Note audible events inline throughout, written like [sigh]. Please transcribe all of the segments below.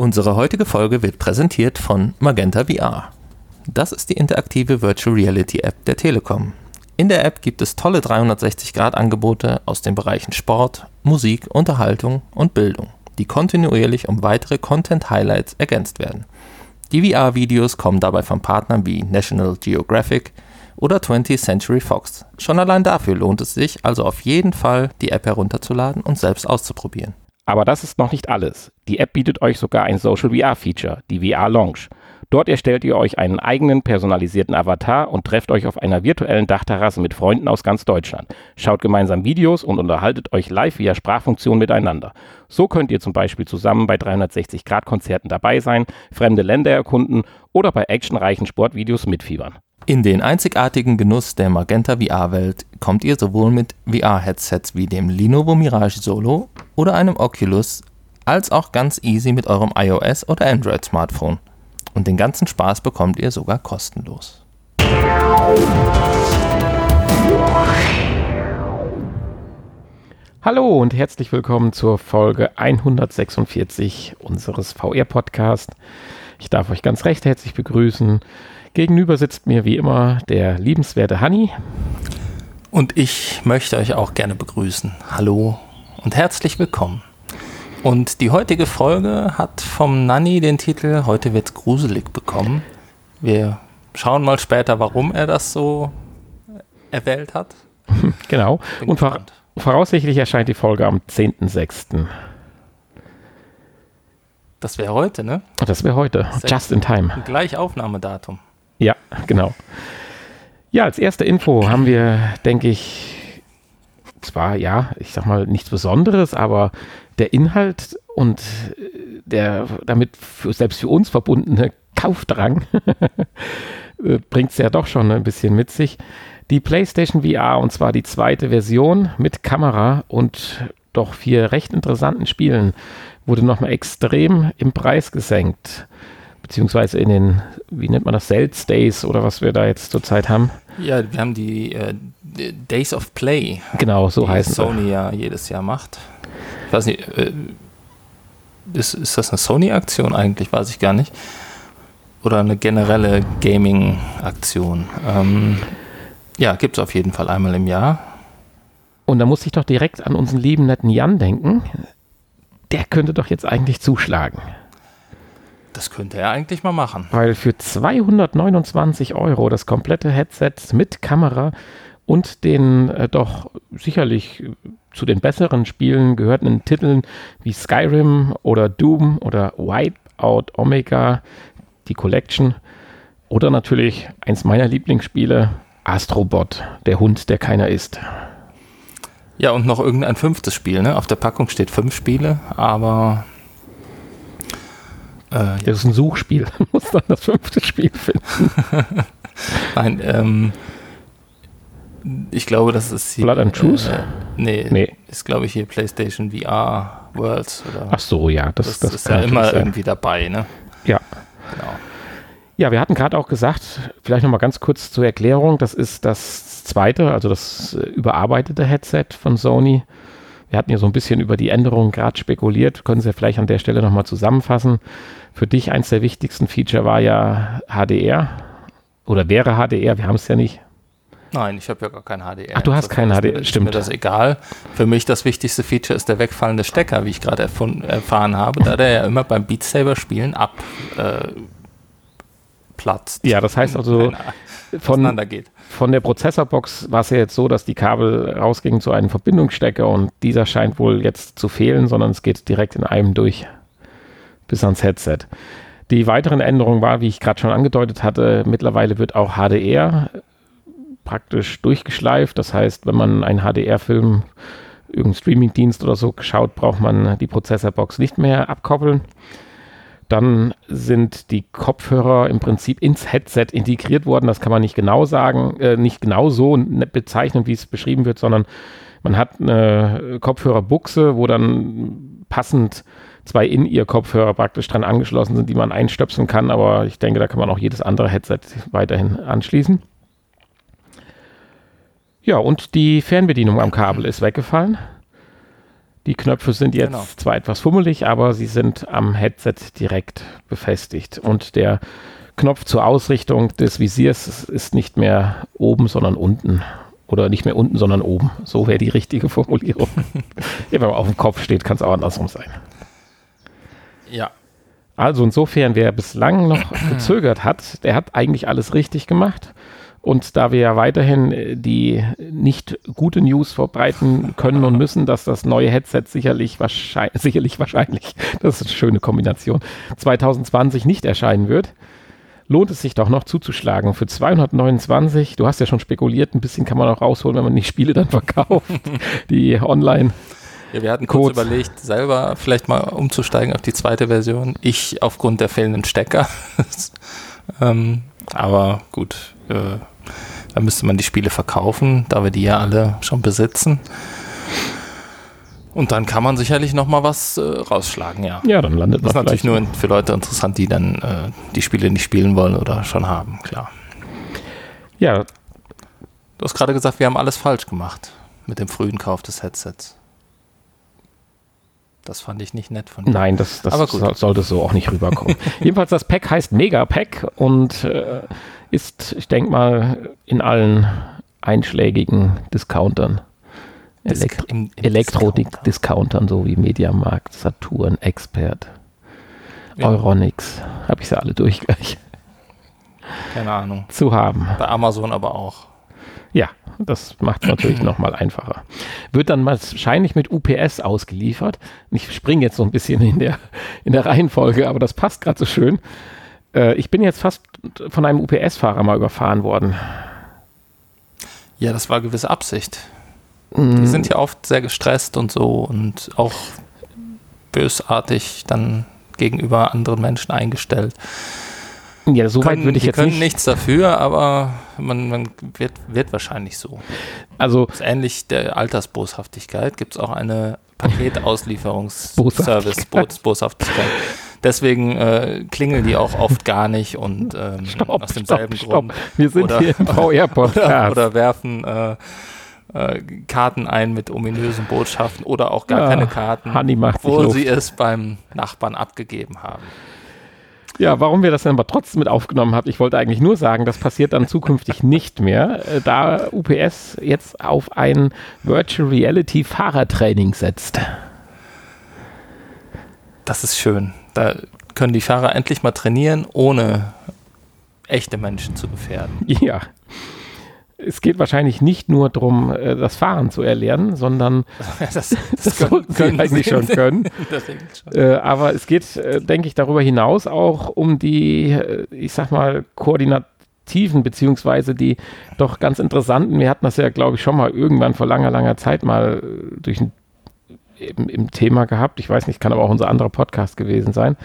Unsere heutige Folge wird präsentiert von Magenta VR. Das ist die interaktive Virtual Reality App der Telekom. In der App gibt es tolle 360-Grad-Angebote aus den Bereichen Sport, Musik, Unterhaltung und Bildung, die kontinuierlich um weitere Content-Highlights ergänzt werden. Die VR-Videos kommen dabei von Partnern wie National Geographic oder 20th Century Fox. Schon allein dafür lohnt es sich also auf jeden Fall, die App herunterzuladen und selbst auszuprobieren. Aber das ist noch nicht alles. Die App bietet euch sogar ein Social VR-Feature, die VR Lounge. Dort erstellt ihr euch einen eigenen personalisierten Avatar und trefft euch auf einer virtuellen Dachterrasse mit Freunden aus ganz Deutschland. Schaut gemeinsam Videos und unterhaltet euch live via Sprachfunktion miteinander. So könnt ihr zum Beispiel zusammen bei 360-Grad-Konzerten dabei sein, fremde Länder erkunden oder bei actionreichen Sportvideos mitfiebern. In den einzigartigen Genuss der Magenta VR-Welt kommt ihr sowohl mit VR-Headsets wie dem Lenovo Mirage Solo oder einem Oculus, als auch ganz easy mit eurem iOS oder Android-Smartphone. Und den ganzen Spaß bekommt ihr sogar kostenlos. Hallo und herzlich willkommen zur Folge 146 unseres VR-Podcasts. Ich darf euch ganz recht herzlich begrüßen. Gegenüber sitzt mir wie immer der liebenswerte Hanni. Und ich möchte euch auch gerne begrüßen. Hallo und herzlich willkommen. Und die heutige Folge hat vom Nanny den Titel Heute wird's gruselig bekommen. Wir schauen mal später, warum er das so erwählt hat. [laughs] Genau. Bin und vor, voraussichtlich erscheint die Folge am 10.06. Das wäre heute, ne? Das wäre heute. Just in time. Gleich Aufnahmedatum. Ja, genau. Ja, als erste Info haben wir, denke ich, zwar, ja, ich sag mal, nichts Besonderes, aber der Inhalt und der damit für, selbst für uns verbundene Kaufdrang [laughs] bringt es ja doch schon ein bisschen mit sich. Die PlayStation VR, und zwar die zweite Version mit Kamera und doch vier recht interessanten Spielen, wurde nochmal extrem im Preis gesenkt beziehungsweise in den, wie nennt man das, Sales Days oder was wir da jetzt zurzeit haben. Ja, wir haben die äh, Days of Play. Genau, so heißt Sony sie. ja jedes Jahr macht. Ich weiß nicht, äh, ist, ist das eine Sony-Aktion eigentlich? Weiß ich gar nicht. Oder eine generelle Gaming-Aktion. Ähm, ja, gibt es auf jeden Fall einmal im Jahr. Und da muss ich doch direkt an unseren lieben netten Jan denken. Der könnte doch jetzt eigentlich zuschlagen. Das könnte er eigentlich mal machen. Weil für 229 Euro das komplette Headset mit Kamera und den äh, doch sicherlich zu den besseren Spielen gehörten Titeln wie Skyrim oder Doom oder Wipeout Omega, die Collection oder natürlich eins meiner Lieblingsspiele, Astrobot, der Hund, der keiner ist. Ja, und noch irgendein fünftes Spiel. Ne? Auf der Packung steht fünf Spiele, aber äh, das ist ein Suchspiel. Du [laughs] musst dann das fünfte Spiel finden. [laughs] Nein, ähm, ich glaube, das ist hier. Blood and Truth? Äh, nee, nee, ist glaube ich hier PlayStation VR Worlds. Oder Ach so, ja. Das, das, das ist ja immer irgendwie dabei, ne? Ja. Genau. Ja, wir hatten gerade auch gesagt, vielleicht nochmal ganz kurz zur Erklärung, das ist das zweite, also das äh, überarbeitete Headset von Sony. Wir hatten ja so ein bisschen über die Änderungen gerade spekuliert, können Sie vielleicht an der Stelle nochmal zusammenfassen. Für dich eins der wichtigsten Feature war ja HDR oder wäre HDR, wir haben es ja nicht. Nein, ich habe ja gar kein HDR. Ach, du hast kein HDR, stimmt. Ist mir das egal. Für mich das wichtigste Feature ist der wegfallende Stecker, wie ich gerade erfahren habe, da der ja immer beim Beat Saber Spielen abplatzt. Äh, ja, das heißt also von, von der Prozessorbox war es ja jetzt so, dass die Kabel rausgingen zu einem Verbindungsstecker und dieser scheint wohl jetzt zu fehlen, sondern es geht direkt in einem durch bis ans Headset. Die weiteren Änderungen war, wie ich gerade schon angedeutet hatte, mittlerweile wird auch HDR praktisch durchgeschleift. Das heißt, wenn man einen HDR-Film, irgendeinen Streamingdienst oder so schaut, braucht man die Prozessorbox nicht mehr abkoppeln. Dann sind die Kopfhörer im Prinzip ins Headset integriert worden. Das kann man nicht genau sagen, äh, nicht genau so bezeichnen, wie es beschrieben wird, sondern man hat eine Kopfhörerbuchse, wo dann passend zwei In-Ear-Kopfhörer praktisch dran angeschlossen sind, die man einstöpseln kann, aber ich denke, da kann man auch jedes andere Headset weiterhin anschließen. Ja, und die Fernbedienung am Kabel ist weggefallen. Die Knöpfe sind jetzt genau. zwar etwas fummelig, aber sie sind am Headset direkt befestigt. Und der Knopf zur Ausrichtung des Visiers ist nicht mehr oben, sondern unten. Oder nicht mehr unten, sondern oben. So wäre die richtige [laughs] Formulierung. ja, wenn man auf dem Kopf steht, kann es auch andersrum sein. Ja. Also insofern, wer bislang noch gezögert hat, der hat eigentlich alles richtig gemacht. Und da wir ja weiterhin äh, die nicht gute News verbreiten können und müssen, dass das neue Headset sicherlich wahrscheinlich, [laughs] sicherlich wahrscheinlich, das ist eine schöne Kombination, 2020 nicht erscheinen wird, lohnt es sich doch noch zuzuschlagen. Für 229, du hast ja schon spekuliert, ein bisschen kann man auch rausholen, wenn man die Spiele dann [laughs] verkauft, die online. Ja, wir hatten kurz Codes. überlegt, selber vielleicht mal umzusteigen auf die zweite Version. Ich aufgrund der fehlenden Stecker. [laughs] ähm, aber gut, äh, da müsste man die Spiele verkaufen, da wir die ja alle schon besitzen. Und dann kann man sicherlich noch mal was äh, rausschlagen, ja. Ja, dann landet man. Das ist natürlich nur für Leute interessant, die dann äh, die Spiele nicht spielen wollen oder schon haben, klar. Ja. Du hast gerade gesagt, wir haben alles falsch gemacht mit dem frühen Kauf des Headsets. Das fand ich nicht nett von dir. Nein, das, das so, sollte so auch nicht rüberkommen. [laughs] Jedenfalls, das Pack heißt Mega Pack und äh, ist, ich denke mal, in allen einschlägigen Discountern Elektro im Elektro-Discountern, so wie Mediamarkt, Saturn, Expert, ja. Euronics, habe ich sie alle durch gleich. Keine Ahnung. Zu haben. Bei Amazon aber auch. Ja, das macht es natürlich nochmal einfacher. Wird dann wahrscheinlich mit UPS ausgeliefert. Ich springe jetzt so ein bisschen in der, in der Reihenfolge, aber das passt gerade so schön. Äh, ich bin jetzt fast von einem UPS-Fahrer mal überfahren worden. Ja, das war gewisse Absicht. Die mhm. sind ja oft sehr gestresst und so und auch bösartig dann gegenüber anderen Menschen eingestellt. Ja, so weit würde ich jetzt können nicht. nichts dafür, aber man, man wird, wird wahrscheinlich so. Also ähnlich der Altersboshaftigkeit gibt es auch eine Paketauslieferungsservice Boshaftigkeit. Deswegen äh, klingeln die auch oft gar nicht und ähm, stopp, aus demselben stopp, Grund. Stopp. Wir sind oder, hier im VR-Podcast. Oder, oder, werfen äh, äh, Karten ein mit ominösen Botschaften oder auch gar ja, keine Karten, wo sie es beim Nachbarn abgegeben haben. Ja, warum wir das dann aber trotzdem mit aufgenommen haben, ich wollte eigentlich nur sagen, das passiert dann zukünftig nicht mehr, äh, da UPS jetzt auf ein Virtual Reality Fahrertraining setzt. Das ist schön. Da können die Fahrer endlich mal trainieren, ohne echte Menschen zu gefährden. Ja es geht wahrscheinlich nicht nur darum, äh, das Fahren zu erlernen, sondern [laughs] das, das, das sollten sie eigentlich schon können. [laughs] schon. Äh, aber es geht, äh, denke ich, darüber hinaus auch um die, ich sag mal, koordinativen beziehungsweise die doch ganz interessanten. Wir hatten das ja, glaube ich, schon mal irgendwann vor langer, langer Zeit mal durch ein, im, im Thema gehabt. Ich weiß nicht, kann aber auch unser anderer Podcast gewesen sein,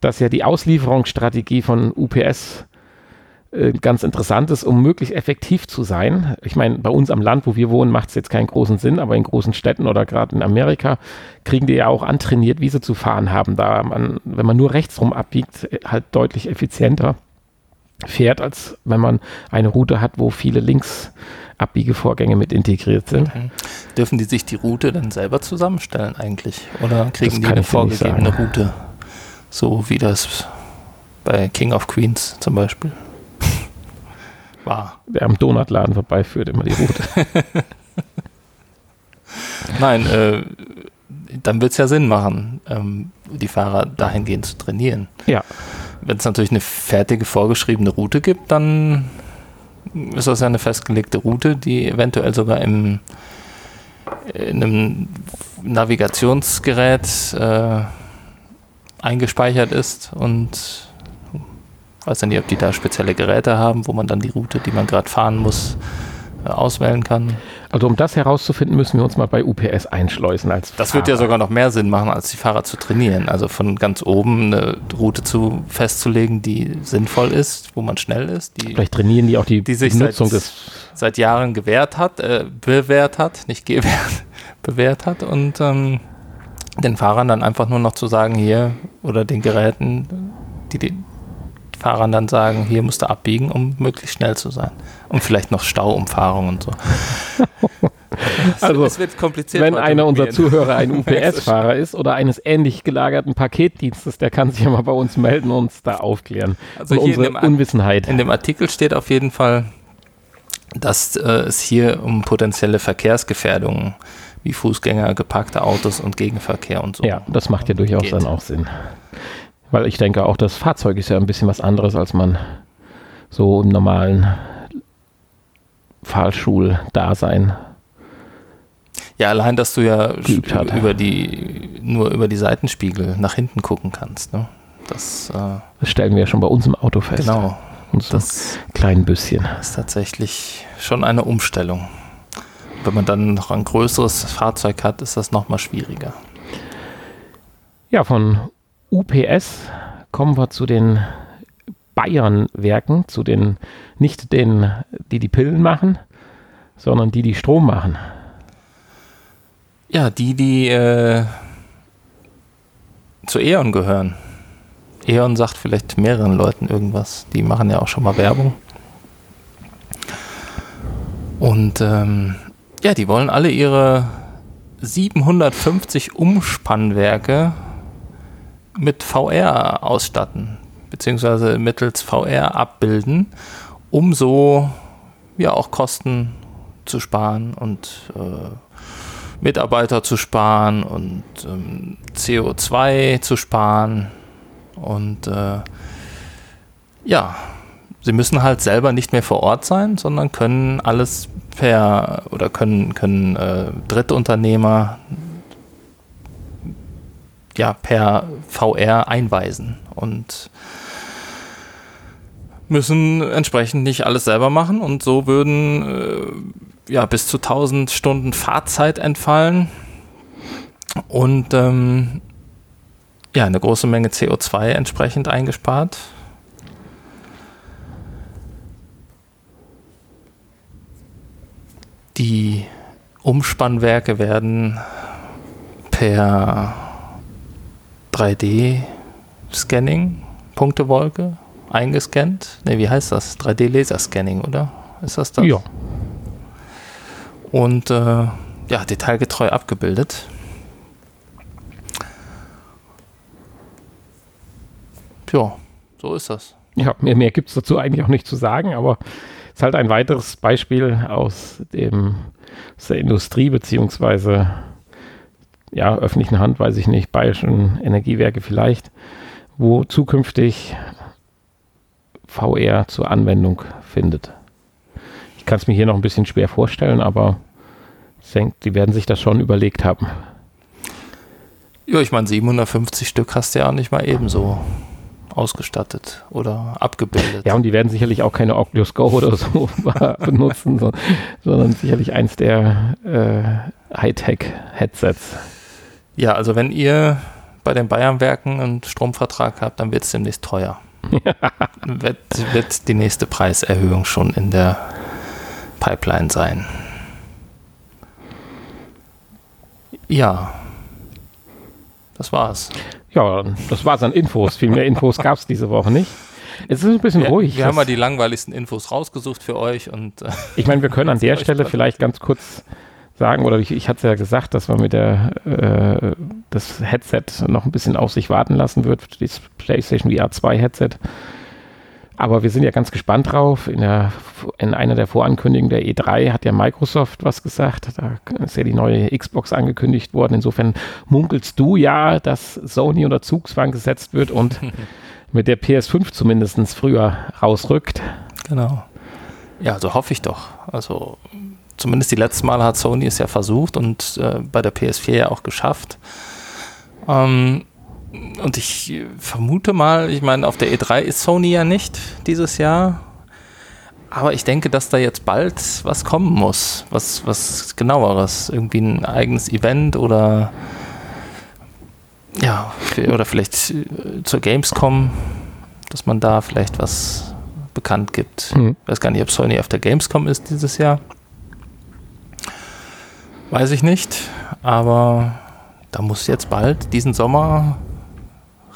dass ja die Auslieferungsstrategie von UPS äh, ganz interessant ist, um möglichst effektiv zu sein. Ich meine, bei uns am Land, wo wir wohnen, macht es jetzt keinen großen Sinn, aber in großen Städten oder gerade in Amerika kriegen die ja auch antrainiert, wie sie zu fahren haben. Da man, wenn man nur rechtsrum abbiegt, äh, halt deutlich effizienter fährt, als wenn man eine Route hat, wo viele Linksabbiegevorgänge mit integriert sind. Mhm. Dürfen die sich die Route dann selber zusammenstellen eigentlich? Oder kriegen die eine vorgegebene Route? So wie das bei King of Queens zum Beispiel war. Der am Donutladen vorbeiführt, immer die Route. [laughs] Nein, äh, dann wird es ja Sinn machen, ähm, die Fahrer dahingehend zu trainieren. Ja. Wenn es natürlich eine fertige, vorgeschriebene Route gibt, dann ist das ja eine festgelegte Route, die eventuell sogar im, in einem Navigationsgerät äh, eingespeichert ist und Weiß ja nicht, ob die da spezielle Geräte haben, wo man dann die Route, die man gerade fahren muss, äh, auswählen kann. Also um das herauszufinden, müssen wir uns mal bei UPS einschleusen als Das wird ja sogar noch mehr Sinn machen, als die Fahrer zu trainieren. Also von ganz oben eine Route zu festzulegen, die sinnvoll ist, wo man schnell ist. Die, Vielleicht trainieren die auch die, die sich Nutzung seit, des seit Jahren gewährt hat, äh, bewährt hat, nicht gewährt, [laughs] bewährt hat und ähm, den Fahrern dann einfach nur noch zu sagen, hier oder den Geräten, die, die Fahrern dann sagen, hier musst du abbiegen, um möglichst schnell zu sein. Und vielleicht noch Stauumfahrung und so. [laughs] also, es wird kompliziert. Wenn einer unserer Zuhörer ein [laughs] UPS-Fahrer ist oder eines ähnlich gelagerten Paketdienstes, der kann sich ja mal bei uns melden und uns da aufklären. Also hier unsere in dem, Unwissenheit. In dem Artikel steht auf jeden Fall, dass äh, es hier um potenzielle Verkehrsgefährdungen wie Fußgänger, geparkte Autos und Gegenverkehr und so. Ja, das macht ja durchaus geht. dann auch Sinn. Weil ich denke auch, das Fahrzeug ist ja ein bisschen was anderes, als man so im normalen Fahrschuldasein. Ja, allein, dass du ja über die, nur über die Seitenspiegel nach hinten gucken kannst. Ne? Das, äh, das stellen wir ja schon bei uns im Auto fest. Genau. Und das kleinen bisschen. ist tatsächlich schon eine Umstellung. Wenn man dann noch ein größeres Fahrzeug hat, ist das nochmal schwieriger. Ja, von UPS kommen wir zu den Bayern-Werken, zu den, nicht den, die die Pillen machen, sondern die, die Strom machen. Ja, die, die äh, zu E.ON gehören. E.ON sagt vielleicht mehreren Leuten irgendwas. Die machen ja auch schon mal Werbung. Und ähm, ja, die wollen alle ihre 750 Umspannwerke mit VR ausstatten, beziehungsweise mittels VR abbilden, um so ja auch Kosten zu sparen und äh, Mitarbeiter zu sparen und ähm, CO2 zu sparen. Und äh, ja, sie müssen halt selber nicht mehr vor Ort sein, sondern können alles per oder können, können äh, Drittunternehmer ja, per VR einweisen und müssen entsprechend nicht alles selber machen und so würden äh, ja bis zu 1000 Stunden Fahrzeit entfallen und ähm, ja eine große Menge CO2 entsprechend eingespart. Die Umspannwerke werden per 3D-Scanning, Punktewolke, eingescannt. Ne, wie heißt das? 3D-Laserscanning, oder? Ist das das? Ja. Und äh, ja, detailgetreu abgebildet. Ja, so ist das. Ja, mehr, mehr gibt es dazu eigentlich auch nicht zu sagen, aber es ist halt ein weiteres Beispiel aus, dem, aus der Industrie, beziehungsweise ja, öffentlichen Hand, weiß ich nicht, bayerischen Energiewerke vielleicht, wo zukünftig VR zur Anwendung findet. Ich kann es mir hier noch ein bisschen schwer vorstellen, aber ich denke, die werden sich das schon überlegt haben. Ja, ich meine, 750 Stück hast du ja nicht mal ebenso ausgestattet oder abgebildet. Ja, und die werden sicherlich auch keine Oculus Go oder so [laughs] benutzen, so, sondern sicherlich eins der äh, Hightech-Headsets. Ja, also wenn ihr bei den Bayernwerken einen Stromvertrag habt, dann wird es demnächst teuer. [laughs] wird, wird die nächste Preiserhöhung schon in der Pipeline sein. Ja, das war's. Ja, das war's an Infos. Viel mehr Infos gab es diese Woche nicht. Es ist ein bisschen wir, ruhig. Wir haben mal die langweiligsten Infos rausgesucht für euch und. Äh, ich meine, wir können an [laughs] der Stelle vielleicht ganz kurz sagen, oder ich, ich hatte ja gesagt, dass man mit der äh, das Headset noch ein bisschen auf sich warten lassen wird, das PlayStation VR 2 Headset. Aber wir sind ja ganz gespannt drauf. In, der, in einer der Vorankündigungen der E3 hat ja Microsoft was gesagt. Da ist ja die neue Xbox angekündigt worden. Insofern munkelst du ja, dass Sony unter Zugzwang gesetzt wird und [laughs] mit der PS5 zumindest früher rausrückt. Genau. Ja, so hoffe ich doch. Also zumindest die letzten Male hat Sony es ja versucht und äh, bei der PS4 ja auch geschafft. Ähm, und ich vermute mal, ich meine, auf der E3 ist Sony ja nicht dieses Jahr. Aber ich denke, dass da jetzt bald was kommen muss. Was, was genaueres. Irgendwie ein eigenes Event oder ja, oder vielleicht äh, zur Gamescom, dass man da vielleicht was bekannt gibt. Mhm. Ich weiß gar nicht, ob Sony auf der Gamescom ist dieses Jahr. Weiß ich nicht, aber da muss jetzt bald diesen Sommer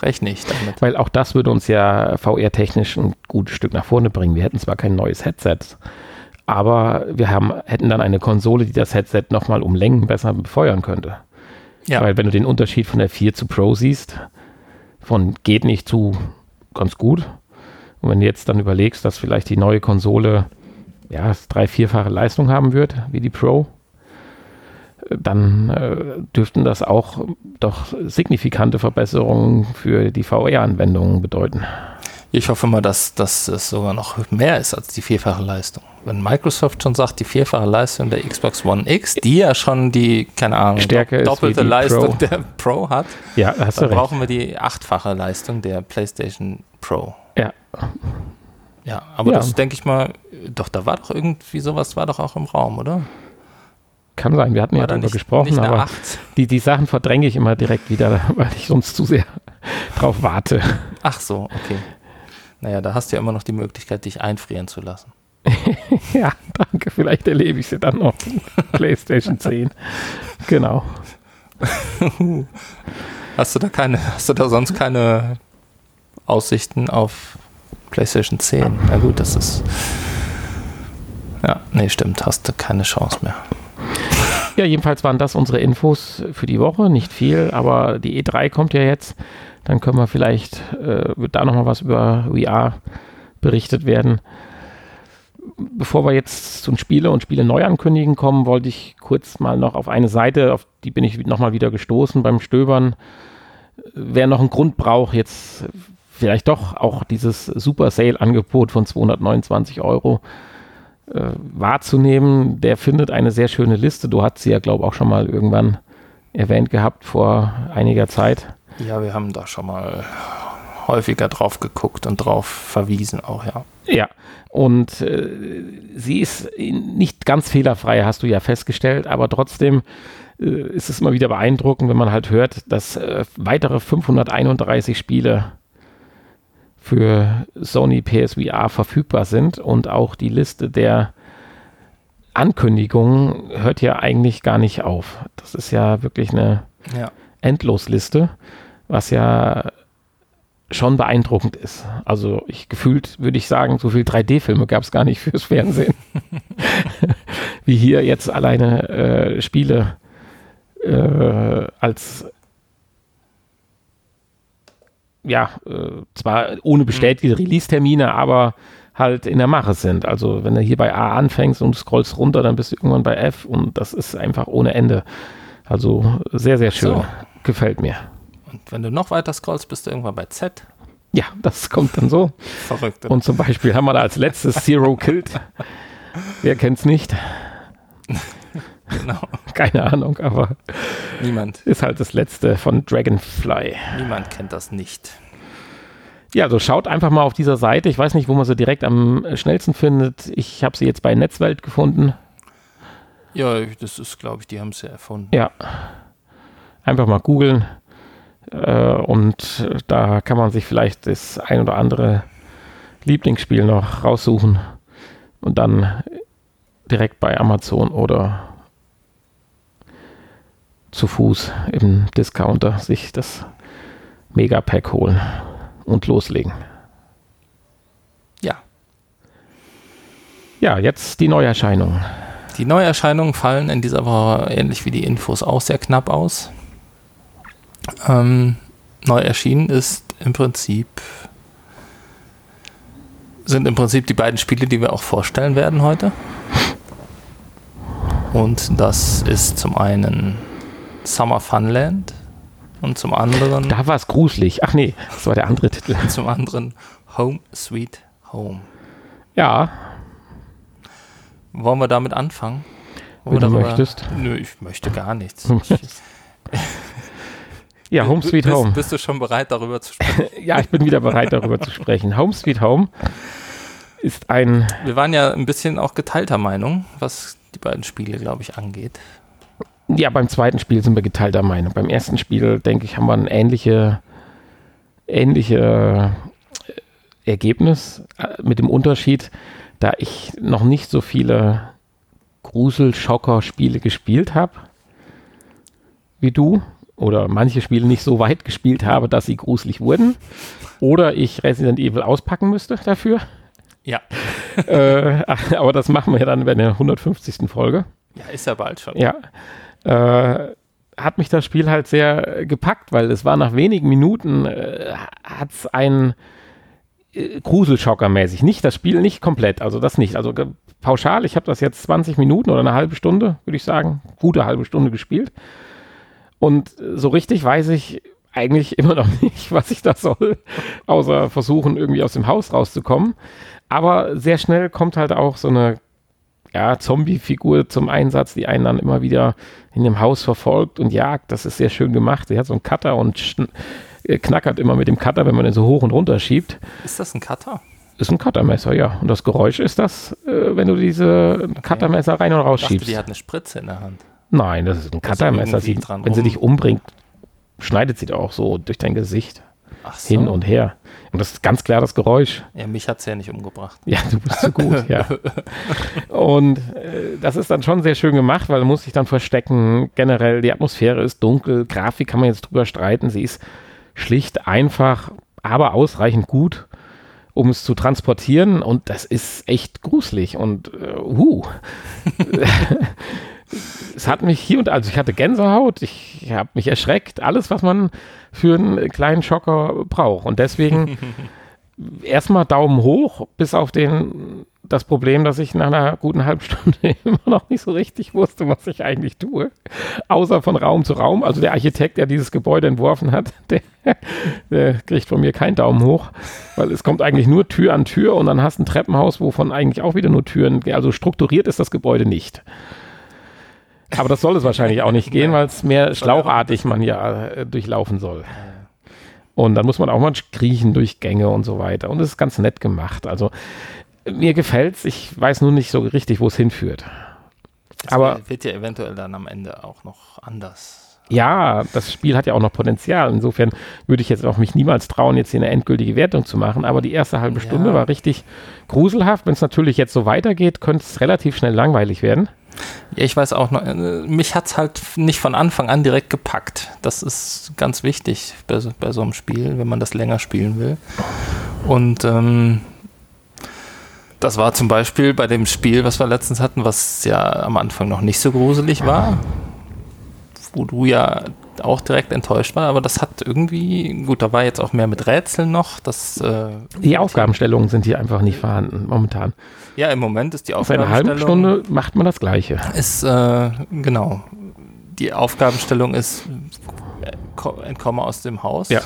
rechne ich damit. Weil auch das würde uns ja VR-technisch ein gutes Stück nach vorne bringen. Wir hätten zwar kein neues Headset, Aber wir haben, hätten dann eine Konsole, die das Headset nochmal um Längen besser befeuern könnte. Ja. Weil wenn du den Unterschied von der 4 zu Pro siehst, von geht nicht zu ganz gut. Und wenn du jetzt dann überlegst, dass vielleicht die neue Konsole ja, drei, vierfache Leistung haben wird, wie die Pro, dann äh, dürften das auch doch signifikante Verbesserungen für die VR-Anwendungen bedeuten. Ich hoffe mal, dass, dass es sogar noch mehr ist als die vierfache Leistung. Wenn Microsoft schon sagt, die vierfache Leistung der Xbox One X, die ja schon die, keine Ahnung, Stärke doppelte Leistung Pro. der Pro hat, ja, hast dann brauchen wir die achtfache Leistung der PlayStation Pro. Ja. Ja, aber ja. das denke ich mal, doch, da war doch irgendwie sowas, war doch auch im Raum, oder? Kann sein, wir hatten war ja darüber nicht, gesprochen, nicht aber die, die Sachen verdränge ich immer direkt wieder, [laughs] weil ich sonst zu sehr drauf warte. Ach so, okay. Naja, da hast du ja immer noch die Möglichkeit, dich einfrieren zu lassen. [laughs] ja, danke. Vielleicht erlebe ich sie dann noch. [laughs] PlayStation 10. Genau. hast du da keine, hast du da sonst keine Aussichten auf PlayStation 10? Na gut, das ist. Ja, nee, stimmt, hast du keine Chance mehr. Ja, jedenfalls waren das unsere Infos für die Woche. Nicht viel, aber die E3 kommt ja jetzt. Dann können wir vielleicht, äh, wird da nochmal was über VR berichtet werden. Bevor wir jetzt zu Spiele und Spiele Neuankündigen kommen, wollte ich kurz mal noch auf eine Seite, auf die bin ich nochmal wieder gestoßen beim Stöbern. Wer noch einen Grund braucht, jetzt vielleicht doch auch dieses Super Sale-Angebot von 229 Euro äh, wahrzunehmen, der findet eine sehr schöne Liste. Du hast sie ja, glaube ich, auch schon mal irgendwann erwähnt gehabt vor einiger Zeit. Ja, wir haben da schon mal häufiger drauf geguckt und drauf verwiesen auch, ja. Ja, und äh, sie ist nicht ganz fehlerfrei, hast du ja festgestellt, aber trotzdem äh, ist es immer wieder beeindruckend, wenn man halt hört, dass äh, weitere 531 Spiele für Sony PSVR verfügbar sind und auch die Liste der Ankündigungen hört ja eigentlich gar nicht auf. Das ist ja wirklich eine ja. Endlosliste was ja schon beeindruckend ist. Also ich gefühlt würde ich sagen, so viel 3D-Filme gab es gar nicht fürs Fernsehen. [laughs] [laughs] Wie hier jetzt alleine äh, Spiele äh, als ja, äh, zwar ohne bestätigte mhm. Release-Termine, aber halt in der Mache sind. Also wenn du hier bei A anfängst und scrollst runter, dann bist du irgendwann bei F und das ist einfach ohne Ende. Also sehr, sehr schön. So. Gefällt mir. Und wenn du noch weiter scrollst, bist du irgendwann bei Z. Ja, das kommt dann so. Verrückt. Und zum Beispiel haben wir da als letztes Zero Killed. [laughs] Wer kennt's nicht? [laughs] [laughs] Genau. Keine Ahnung, aber niemand ist halt das letzte von Dragonfly. Niemand kennt das nicht. Ja, also schaut einfach mal auf dieser Seite. Ich weiß nicht, wo man sie direkt am schnellsten findet. Ich habe sie jetzt bei Netzwelt gefunden. Ja, das ist, glaube ich, die haben sie erfunden. Ja. Einfach mal googeln. Äh, und da kann man sich vielleicht das ein oder andere Lieblingsspiel noch raussuchen und dann direkt bei Amazon oder zu Fuß im Discounter sich das Megapack holen und loslegen. Ja. Ja, jetzt die Neuerscheinungen. Die Neuerscheinungen fallen in dieser Woche ähnlich wie die Infos auch sehr knapp aus. Ähm, neu erschienen ist im Prinzip sind im Prinzip die beiden Spiele, die wir auch vorstellen werden heute. Und das ist zum einen Summer Funland und zum anderen. Da war es gruselig. Ach nee, das war der andere [laughs] Titel. Zum anderen Home Sweet Home. Ja. Wollen wir damit anfangen? Wenn du möchtest. Nö, ich möchte gar nichts. Ja, Home Sweet bist, Home. Bist du schon bereit, darüber zu sprechen? [laughs] ja, ich bin wieder bereit, darüber zu sprechen. Home Sweet Home ist ein. Wir waren ja ein bisschen auch geteilter Meinung, was die beiden Spiele, glaube ich, angeht. Ja, beim zweiten Spiel sind wir geteilter Meinung. Beim ersten Spiel, denke ich, haben wir ein ähnliche, ähnliche äh, Ergebnis äh, mit dem Unterschied, da ich noch nicht so viele Grusel-Schocker-Spiele gespielt habe wie du oder manche Spiele nicht so weit gespielt habe, dass sie gruselig wurden. Oder ich Resident Evil auspacken müsste dafür. Ja. äh, [laughs] aber das machen wir dann bei der 150. Folge. Ja, ist ja bald schon. Ja. Äh, hat mich das Spiel halt sehr gepackt, weil es war nach wenigen Minuten, äh, hat es ein äh, Gruselschocker-mäßig. Nicht das Spiel, nicht komplett, also das nicht. Also pauschal, ich habe das jetzt 20 Minuten oder eine halbe Stunde, würde ich sagen, gute halbe Stunde gespielt. Und so richtig weiß ich eigentlich immer noch [laughs] nicht, was ich da soll, außer versuchen, irgendwie aus dem Haus rauszukommen. Aber sehr schnell kommt halt auch so eine ja, Zombie-Figur zum Einsatz, die einen dann immer wieder in dem Haus verfolgt und jagt. Das ist sehr schön gemacht. Der hat so einen Cutter und äh, knackert immer mit dem Cutter, wenn man ihn so hoch und runter schiebt. Ist das ein Cutter? Ist ein Cuttermesser, ja. Und das Geräusch ist das, äh, wenn du diese okay. Cuttermesser rein und raus schiebst. Die hat eine Spritze in der Hand. Nein, das ist ein Cuttermesser. Sie, wenn rum. sie dich umbringt, schneidet sie da auch so durch dein Gesicht so. hin und her. Und das ist ganz klar das Geräusch. Ja, mich hat es ja nicht umgebracht. Ja, du bist zu gut, ja. [laughs] Und äh, das ist dann schon sehr schön gemacht, weil man muss sich dann verstecken. Generell, die Atmosphäre ist dunkel, Grafik kann man jetzt drüber streiten. Sie ist schlicht, einfach, aber ausreichend gut, um es zu transportieren. Und das ist echt gruselig. Und äh, uh. [laughs] es hat mich hier und also ich hatte Gänsehaut, ich habe mich erschreckt, alles, was man für einen kleinen Schocker braucht. Und deswegen [laughs] erstmal Daumen hoch, bis auf den, das Problem, dass ich nach einer guten halben Stunde [laughs] immer noch nicht so richtig wusste, was ich eigentlich tue. Außer von Raum zu Raum. Also der Architekt, der dieses Gebäude entworfen hat, [laughs] der, der kriegt von mir keinen Daumen hoch, weil es kommt eigentlich nur Tür an Tür und dann hast du ein Treppenhaus, wovon eigentlich auch wieder nur Türen, also strukturiert ist das Gebäude nicht. Aber das soll es wahrscheinlich auch nicht gehen, weil es mehr schlauchartig man ja äh, durchlaufen soll. Und dann muss man auch mal kriechen durch Gänge und so weiter. Und es ist ganz nett gemacht. Also mir gefällt es. Ich weiß nur nicht so richtig, wo es hinführt. Das Aber wird ja eventuell dann am Ende auch noch anders. Ja, das Spiel hat ja auch noch Potenzial. Insofern würde ich jetzt auch mich niemals trauen, jetzt hier eine endgültige Wertung zu machen. Aber die erste halbe Stunde ja. war richtig gruselhaft. Wenn es natürlich jetzt so weitergeht, könnte es relativ schnell langweilig werden. Ich weiß auch noch, äh, mich hat es halt nicht von Anfang an direkt gepackt. Das ist ganz wichtig bei, bei so einem Spiel, wenn man das länger spielen will. Und ähm, das war zum Beispiel bei dem Spiel, was wir letztens hatten, was ja am Anfang noch nicht so gruselig war, wo du ja auch direkt enttäuscht war, aber das hat irgendwie, gut, da war jetzt auch mehr mit Rätseln noch. Das, äh, die Aufgabenstellungen sind hier einfach nicht vorhanden momentan. Ja, im Moment ist die Aufgabenstellung. Auf eine halbe Stunde macht man das Gleiche. Ist, äh, genau. Die Aufgabenstellung ist, äh, entkomme aus dem Haus. Ja.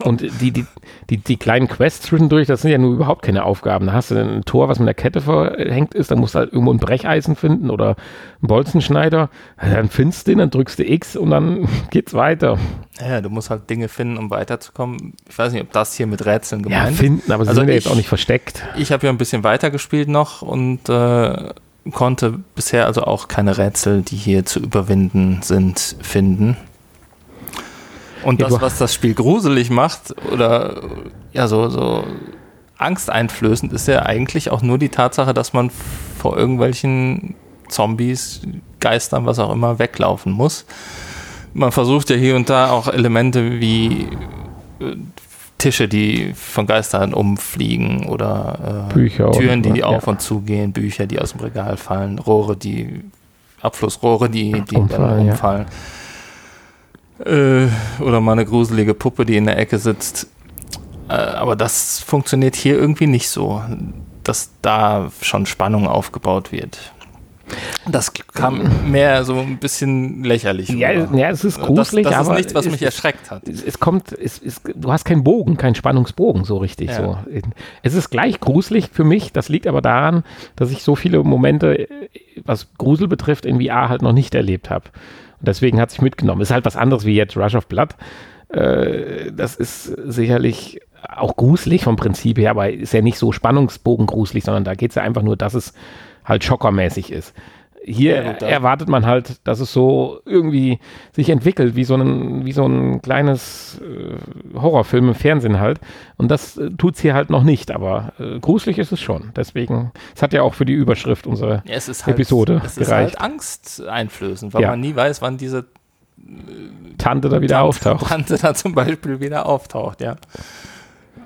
Und die, die, die, die kleinen Quests zwischendurch, das sind ja nur überhaupt keine Aufgaben. Da hast du ein Tor, was mit der Kette verhängt ist, dann musst du halt irgendwo ein Brecheisen finden oder einen Bolzenschneider. Dann findest du den, dann drückst du X und dann [laughs] geht's weiter. Ja, du musst halt Dinge finden, um weiterzukommen. Ich weiß nicht, ob das hier mit Rätseln gemeint ist. Ja, finden, aber sie also sind ja jetzt auch nicht versteckt. Ich habe ja ein bisschen weitergespielt noch und äh, konnte bisher also auch keine Rätsel, die hier zu überwinden sind, finden. Und das, was das Spiel gruselig macht oder ja, so, so angsteinflößend, ist ja eigentlich auch nur die Tatsache, dass man vor irgendwelchen Zombies, Geistern, was auch immer, weglaufen muss. Man versucht ja hier und da auch Elemente wie äh, Tische, die von Geistern umfliegen oder äh, Bücher Türen, die, die auf ja. und zu gehen, Bücher, die aus dem Regal fallen, Rohre, die Abflussrohre, die, die umfallen. umfallen. Ja. Äh, oder mal eine gruselige Puppe, die in der Ecke sitzt. Äh, aber das funktioniert hier irgendwie nicht so, dass da schon Spannung aufgebaut wird. Das kam mehr so ein bisschen lächerlich. Ja, ja es ist gruselig, das, das aber. ist nichts, was mich erschreckt hat. Es, es kommt, es, es, du hast keinen Bogen, keinen Spannungsbogen so richtig. Ja. So. Es ist gleich gruselig für mich. Das liegt aber daran, dass ich so viele Momente, was Grusel betrifft, in VR halt noch nicht erlebt habe. Deswegen hat sich mitgenommen. Ist halt was anderes wie jetzt Rush of Blood. Äh, das ist sicherlich auch gruselig vom Prinzip her, aber ist ja nicht so spannungsbogengruselig, sondern da geht es ja einfach nur, dass es halt schockermäßig ist hier ja, erwartet man halt, dass es so irgendwie sich entwickelt, wie so ein, wie so ein kleines äh, Horrorfilm im Fernsehen halt. Und das äh, tut es hier halt noch nicht, aber äh, gruselig ist es schon. Deswegen, es hat ja auch für die Überschrift unserer ja, halt, Episode es gereicht. Es ist halt angsteinflößend, weil ja. man nie weiß, wann diese äh, Tante da wieder Tante, auftaucht. Tante da zum Beispiel wieder auftaucht, ja.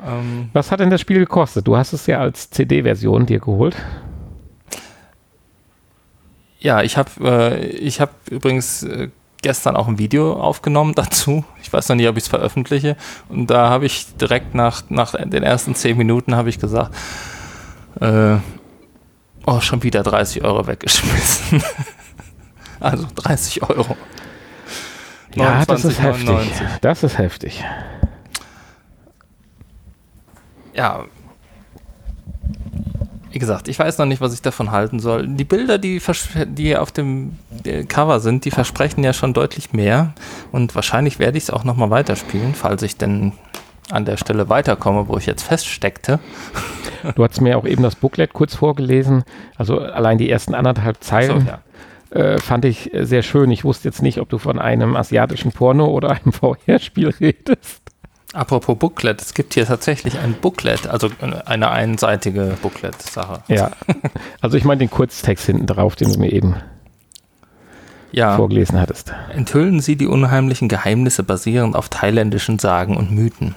Ähm, Was hat denn das Spiel gekostet? Du hast es ja als CD-Version dir geholt. Ja, ich habe äh, ich hab übrigens äh, gestern auch ein Video aufgenommen [laughs] dazu. Ich weiß noch nicht, ob ich es veröffentliche. Und da habe ich direkt nach, nach den ersten zehn Minuten habe ich gesagt, äh, oh, schon wieder 30 Euro weggeschmissen. [laughs] also 30 Euro. Ja, 29, das ist 99. heftig. Das ist heftig. Ja, wie gesagt, ich weiß noch nicht, was ich davon halten soll. Die Bilder, die, die auf dem Cover sind, die versprechen ja schon deutlich mehr. Und wahrscheinlich werde ich es auch nochmal weiterspielen, falls ich denn an der Stelle weiterkomme, wo ich jetzt feststeckte. [laughs] Du hast mir auch eben das Booklet kurz vorgelesen. Also allein die ersten anderthalb Zeilen so, ja. äh, fand ich sehr schön. Ich wusste jetzt nicht, ob du von einem asiatischen Porno oder einem [laughs] VR-Spiel redest. Apropos Booklet, es gibt hier tatsächlich ein Booklet, also eine einseitige Booklet-Sache. Ja, also ich meine den Kurztext hinten drauf, den du mir eben ja. vorgelesen hattest. Enthüllen Sie die unheimlichen Geheimnisse basierend auf thailändischen Sagen und Mythen.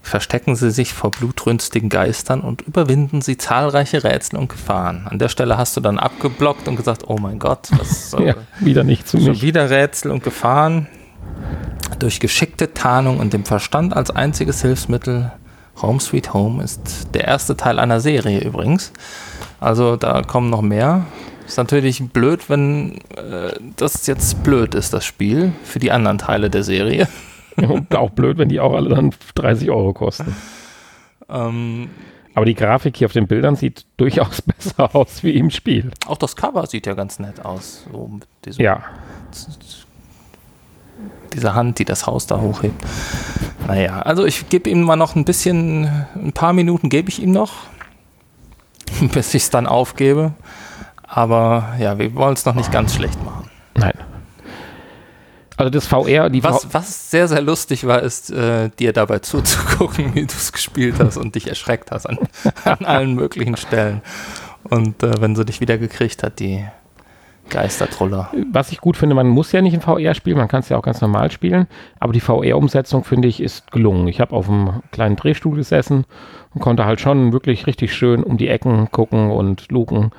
Verstecken Sie sich vor blutrünstigen Geistern und überwinden Sie zahlreiche Rätsel und Gefahren. An der Stelle hast du dann abgeblockt und gesagt, oh mein Gott, was [laughs] ja, wieder nicht zu mir. Wieder Rätsel und Gefahren. Durch geschickte Tarnung und dem Verstand als einziges Hilfsmittel. Home Sweet Home ist der erste Teil einer Serie übrigens. Also da kommen noch mehr. Ist natürlich blöd, wenn äh, das jetzt blöd ist, das Spiel, für die anderen Teile der Serie. Und auch blöd, wenn die auch alle dann 30 Euro kosten. Ähm, Aber die Grafik hier auf den Bildern sieht durchaus [laughs] besser aus wie im Spiel. Auch das Cover sieht ja ganz nett aus. So ja diese Hand, die das Haus da hochhebt. Naja, also ich gebe ihm mal noch ein bisschen, ein paar Minuten gebe ich ihm noch, [laughs] bis ich es dann aufgebe. Aber ja, wir wollen es noch nicht ganz schlecht machen. Nein. Also das VR, die was, v was sehr, sehr lustig war, ist, äh, dir dabei zuzugucken, [laughs] wie du es gespielt hast und dich erschreckt hast an, [laughs] an allen möglichen Stellen. Und äh, wenn sie dich wieder gekriegt hat, die Geistertroller. Was ich gut finde, man muss ja nicht in VR spielen, man kann es ja auch ganz normal spielen, aber die VR-Umsetzung, finde ich, ist gelungen. Ich habe auf einem kleinen Drehstuhl gesessen und konnte halt schon wirklich richtig schön um die Ecken gucken und luken.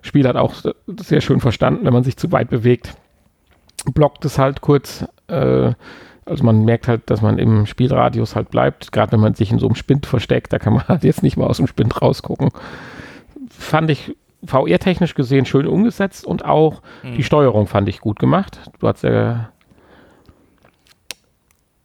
Spiel hat auch sehr schön verstanden, wenn man sich zu weit bewegt. Blockt es halt kurz, äh, also man merkt halt, dass man im Spielradius halt bleibt, gerade wenn man sich in so einem Spind versteckt, da kann man [laughs] halt jetzt nicht mal aus dem Spind rausgucken. Fand ich VR-technisch gesehen schön umgesetzt und auch mhm. die Steuerung fand ich gut gemacht. Du hast ja.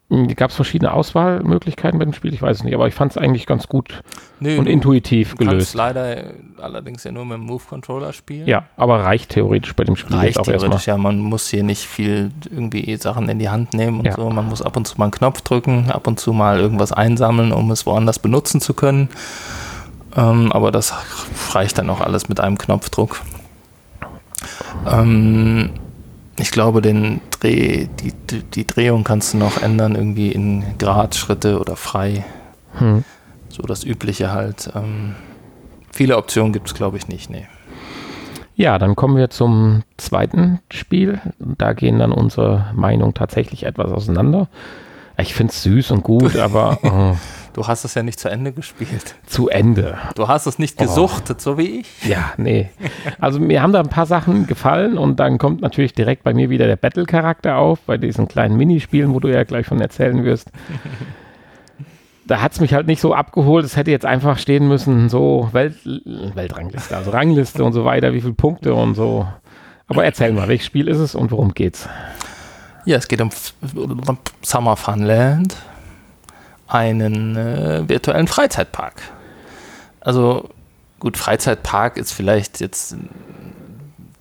Hm, gab es verschiedene Auswahlmöglichkeiten bei dem Spiel? Ich weiß es nicht, aber ich fand es eigentlich ganz gut nee, und du, intuitiv du gelöst. leider allerdings ja nur mit dem Move-Controller spielen. Ja, aber reicht theoretisch bei dem Spiel reicht auch theoretisch, erstmal. ja. Man muss hier nicht viel irgendwie Sachen in die Hand nehmen und ja. so. Man muss ab und zu mal einen Knopf drücken, ab und zu mal irgendwas einsammeln, um es woanders benutzen zu können. Ähm, aber das reicht dann auch alles mit einem Knopfdruck. Ähm, ich glaube, den Dreh, die, die Drehung kannst du noch ändern, irgendwie in Gradschritte oder frei. Hm. So das Übliche halt. Ähm, viele Optionen gibt es, glaube ich, nicht. Nee. Ja, dann kommen wir zum zweiten Spiel. Da gehen dann unsere Meinungen tatsächlich etwas auseinander. Ich finde es süß und gut, [laughs] aber. Oh. Du hast es ja nicht zu Ende gespielt. Zu Ende. Du hast es nicht oh. gesuchtet, so wie ich. Ja, nee. Also mir haben da ein paar Sachen gefallen und dann kommt natürlich direkt bei mir wieder der Battle-Charakter auf, bei diesen kleinen Minispielen, wo du ja gleich von erzählen wirst. da hat es mich halt nicht so abgeholt. Es hätte jetzt einfach stehen müssen, so Welt, Weltrangliste, also Rangliste und so weiter, wie viele Punkte und so. Aber erzähl mal, welches Spiel ist es und worum geht's? Ja, es geht um Summer Funland einen äh, virtuellen Freizeitpark. Also gut, Freizeitpark ist vielleicht jetzt ein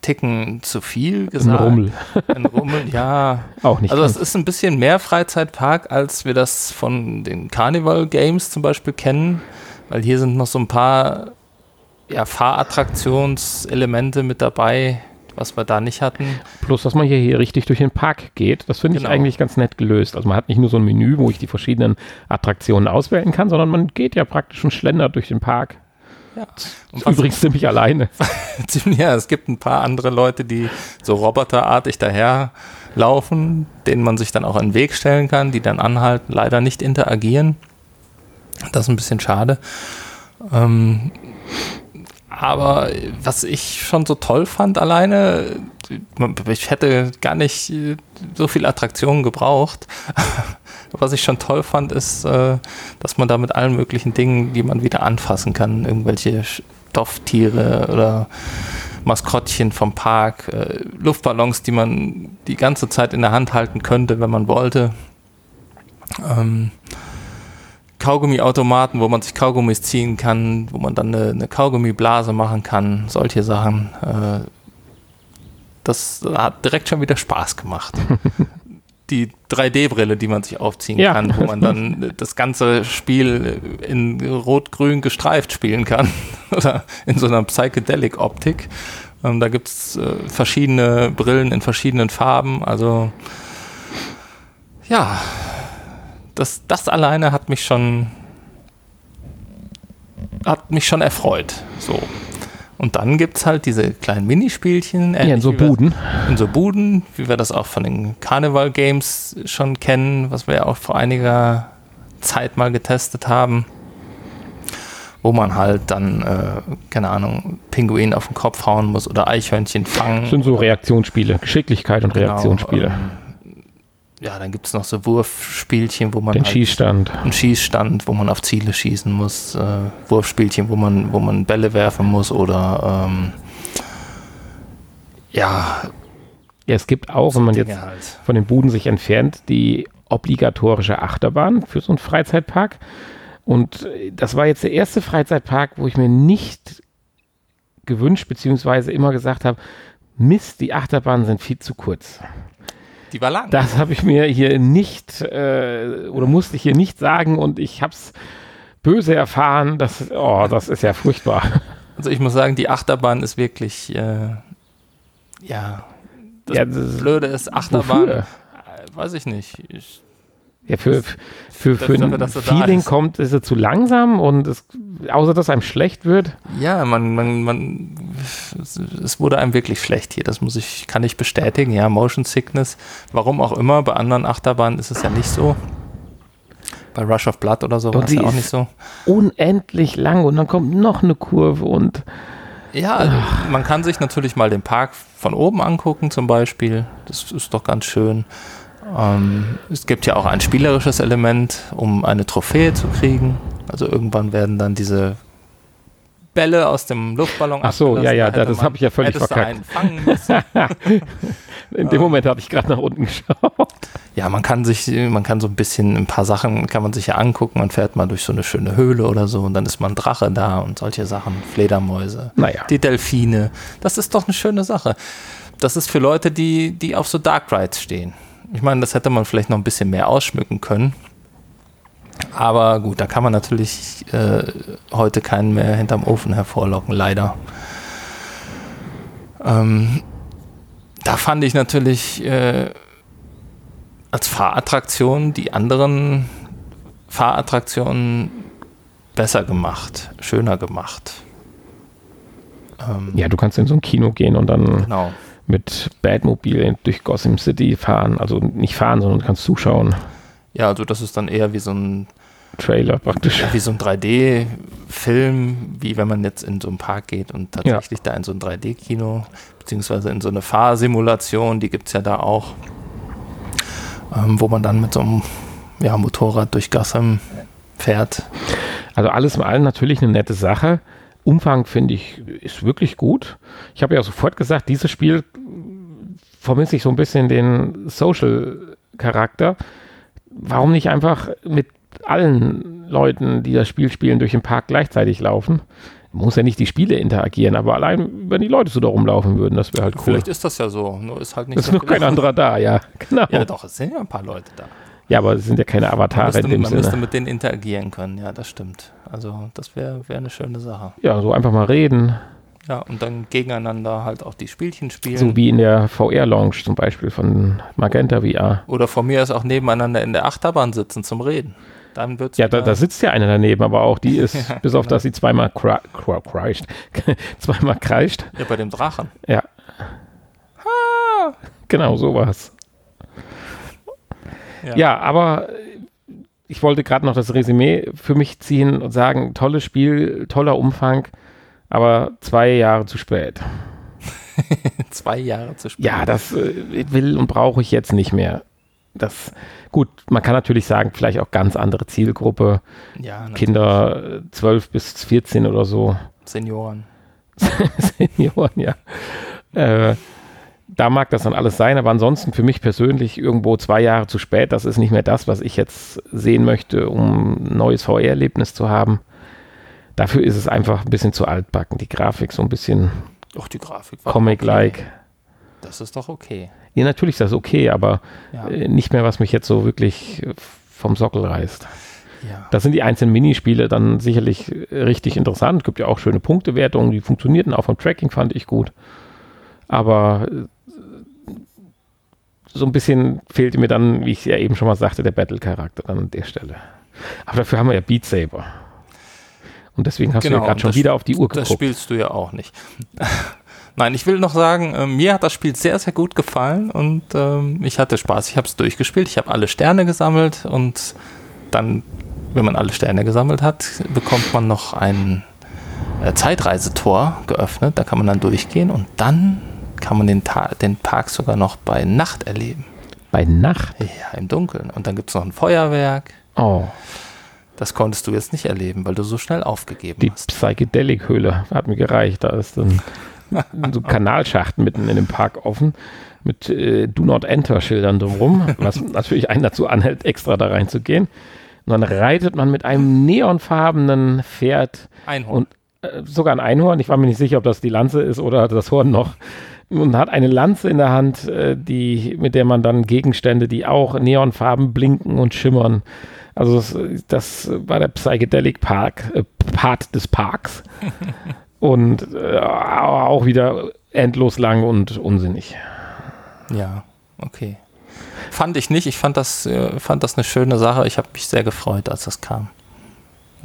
Ticken zu viel gesagt. Ein Rummel. Ein Rummel, ja. [laughs] Auch nicht. Also es ist ein bisschen mehr Freizeitpark, als wir das von den Carnival Games zum Beispiel kennen, weil hier sind noch so ein paar ja, Fahrattraktionselemente mit dabei, was wir da nicht hatten. Plus, dass man hier, hier richtig durch den Park geht. Das finde genau. ich eigentlich ganz nett gelöst. Also man hat nicht nur so ein Menü, wo ich die verschiedenen Attraktionen auswählen kann, sondern man geht ja praktisch und schlendert durch den Park. Ja. Und übrigens ziemlich alleine. [laughs] ja, es gibt ein paar andere Leute, die so roboterartig daherlaufen, denen man sich dann auch an den Weg stellen kann, die dann anhalten, leider nicht interagieren. Das ist ein bisschen schade. Ähm, aber was ich schon so toll fand alleine, ich hätte gar nicht so viel Attraktionen gebraucht. [laughs] Was ich schon toll fand, ist, äh, dass man da mit allen möglichen Dingen, die man wieder anfassen kann, irgendwelche Stofftiere oder Maskottchen vom Park, äh, Luftballons, die man die ganze Zeit in der Hand halten könnte, wenn man wollte. Ähm, Kaugummiautomaten, wo man sich Kaugummis ziehen kann, wo man dann eine, eine Kaugummiblase machen kann, solche Sachen. Äh, das hat direkt schon wieder Spaß gemacht. [laughs] die 3D-Brille, die man sich aufziehen ja. kann, wo man dann das ganze Spiel in rot-grün gestreift spielen kann [laughs] oder in so einer Psychedelic-Optik. Ähm, da gibt es äh, verschiedene Brillen in verschiedenen Farben. Also ja, das, das alleine hat mich schon hat mich schon erfreut. So. Und dann gibt es halt diese kleinen Minispielchen. Ja, in so Buden. Wir, in so Buden, wie wir das auch von den Carnival Games schon kennen, was wir ja auch vor einiger Zeit mal getestet haben. Wo man halt dann, äh, keine Ahnung, Pinguin auf den Kopf hauen muss oder Eichhörnchen fangen. Das sind so Reaktionsspiele, Geschicklichkeit und genau, Reaktionsspiele. Ähm, ja, dann gibt es noch so Wurfspielchen, wo man. Den halt Schießstand. Ein Schießstand, wo man auf Ziele schießen muss. Äh, Wurfspielchen, wo man, wo man Bälle werfen muss oder ähm, ja. Ja, es gibt auch, so wenn man Dinge jetzt halt. von den Buden sich entfernt, die obligatorische Achterbahn für so einen Freizeitpark. Und das war jetzt der erste Freizeitpark, wo ich mir nicht gewünscht, beziehungsweise immer gesagt habe, Mist, die Achterbahnen sind viel zu kurz. Die war lang. Das habe ich mir hier nicht äh, oder musste ich hier nicht sagen und ich habe es böse erfahren. Das, oh, das ist ja furchtbar. Also ich muss sagen, die Achterbahn ist wirklich, äh, ja, das, ja, das Blöde ist Achterbahn, wofür? Weiß ich nicht. Ich, ja, für, für, für ein Feeling kommt, ist er zu langsam und es, außer dass einem schlecht wird. Ja, man, man, man, es wurde einem wirklich schlecht hier. Das muss ich, kann ich bestätigen. Ja, Motion Sickness. Warum auch immer. Bei anderen Achterbahnen ist es ja nicht so. Bei Rush of Blood oder so war es ja auch nicht so. Unendlich lang und dann kommt noch eine Kurve und. Ja, also man kann sich natürlich mal den Park von oben angucken, zum Beispiel. Das ist doch ganz schön. Ähm, es gibt ja auch ein spielerisches Element, um eine Trophäe zu kriegen. Also irgendwann werden dann diese Bälle aus dem Luftballon Ach so, ja, ja, da das habe ich ja völlig verkackt. [laughs] In dem Moment habe ich gerade nach unten geschaut. Ja, man kann sich, man kann so ein bisschen, ein paar Sachen kann man sich ja angucken. Man fährt mal durch so eine schöne Höhle oder so und dann ist mal ein Drache da und solche Sachen, Fledermäuse, naja. die Delfine. Das ist doch eine schöne Sache. Das ist für Leute, die, die auf so Dark Rides stehen. Ich meine, das hätte man vielleicht noch ein bisschen mehr ausschmücken können. Aber gut, da kann man natürlich äh, heute keinen mehr hinterm Ofen hervorlocken, leider. Ähm, da fand ich natürlich äh, als Fahrattraktion die anderen Fahrattraktionen besser gemacht, schöner gemacht. Ähm, ja, du kannst in so ein Kino gehen und dann genau mit Batmobil durch Gotham City fahren. Also nicht fahren, sondern du kannst zuschauen. Ja, also das ist dann eher wie so ein Trailer praktisch. Wie so ein 3D-Film, wie wenn man jetzt in so einen Park geht und tatsächlich ja. da in so ein 3D-Kino, beziehungsweise in so eine Fahrsimulation, die gibt es ja da auch, ähm, wo man dann mit so einem ja, Motorrad durch Gotham fährt. Also alles in allem natürlich eine nette Sache. Umfang finde ich ist wirklich gut. Ich habe ja sofort gesagt, dieses Spiel vermisse ich so ein bisschen den Social-Charakter. Warum nicht einfach mit allen Leuten, die das Spiel spielen, durch den Park gleichzeitig laufen? Muss ja nicht die Spiele interagieren, aber allein, wenn die Leute so da rumlaufen würden, das wäre halt cool. Vielleicht ist das ja so, nur ist halt nicht ist noch kein anderer da, ja. [laughs] Genau. Ja, doch, es sind ja ein paar Leute da. Ja, aber es sind ja keine Avatare man müsste, in dem man Sinne. müsste mit denen interagieren können, ja, das stimmt. Also das wäre wär eine schöne Sache. Ja, so einfach mal reden. Ja, und dann gegeneinander halt auch die Spielchen spielen. So wie in der VR-Lounge zum Beispiel von Magenta VR. Oder von mir ist auch nebeneinander in der Achterbahn sitzen zum Reden. Dann wird's ja, da, da, sitzt ja einer daneben, aber auch die ist, [laughs] ja, bis genau. auf dass sie zweimal kreischt, [laughs] zweimal kreischt. Ja, bei dem Drachen. Ja. Ha! Genau, sowas. Ja. ja, aber ich wollte gerade noch das Resümee für mich ziehen und sagen, tolles Spiel, toller Umfang, aber zwei Jahre zu spät. [laughs] zwei Jahre zu spät. Ja, das äh, will und brauche ich jetzt nicht mehr. Das, gut, man kann natürlich sagen, vielleicht auch ganz andere Zielgruppe. Ja, Kinder 12 bis 14 oder so. Senioren. [laughs] Senioren, ja. Äh, da mag das dann alles sein, aber ansonsten für mich persönlich irgendwo zwei Jahre zu spät. Das ist nicht mehr das, was ich jetzt sehen möchte, um ein neues VR-Erlebnis zu haben. Dafür ist es einfach ein bisschen zu altbacken. Die Grafik so ein bisschen Doch, die Grafik Comic-like. Okay. Das ist doch okay. Ja, natürlich ist das okay, aber ja. äh, nicht mehr, was mich jetzt so wirklich vom Sockel reißt. Ja. Da sind die einzelnen Minispiele dann sicherlich richtig interessant. Es gibt ja auch schöne Punktewertungen, die funktionierten auch vom Tracking, fand ich gut. Aber äh, so ein bisschen fehlte mir dann, wie ich ja eben schon mal sagte, der Battle-Charakter an der Stelle. Aber dafür haben wir ja Beat Saber. Und deswegen hast genau, du ja genau, gerade schon wieder auf die Uhr geguckt. Das spielst du ja auch nicht. [laughs] Nein, ich will noch sagen, äh, mir hat das Spiel sehr, sehr gut gefallen und ähm, ich hatte Spaß. Ich habe es durchgespielt, ich habe alle Sterne gesammelt und dann, wenn man alle Sterne gesammelt hat, bekommt man noch ein äh, Zeitreisetor geöffnet. Da kann man dann durchgehen und dann kann man den, Ta den Park sogar noch bei Nacht erleben. Bei Nacht? Ja, im Dunkeln. Und dann gibt es noch ein Feuerwerk. Oh. Das konntest du jetzt nicht erleben, weil du so schnell aufgegeben Die hast. Die Psychedelic-Höhle hat mir gereicht. Da ist dann [laughs] so Kanalschachten mitten in dem Park offen mit äh, Do Not Enter Schildern drumherum, was natürlich einen dazu anhält, extra da reinzugehen. Und dann reitet man mit einem neonfarbenen Pferd Einhorn. und äh, sogar ein Einhorn. Ich war mir nicht sicher, ob das die Lanze ist oder das Horn noch. Und hat eine Lanze in der Hand, äh, die, mit der man dann Gegenstände, die auch neonfarben blinken und schimmern. Also das, das war der Psychedelic Park, äh, Part des Parks. [laughs] und äh, auch wieder endlos lang und unsinnig. Ja, okay. Fand ich nicht. Ich fand das, äh, fand das eine schöne Sache. Ich habe mich sehr gefreut, als das kam.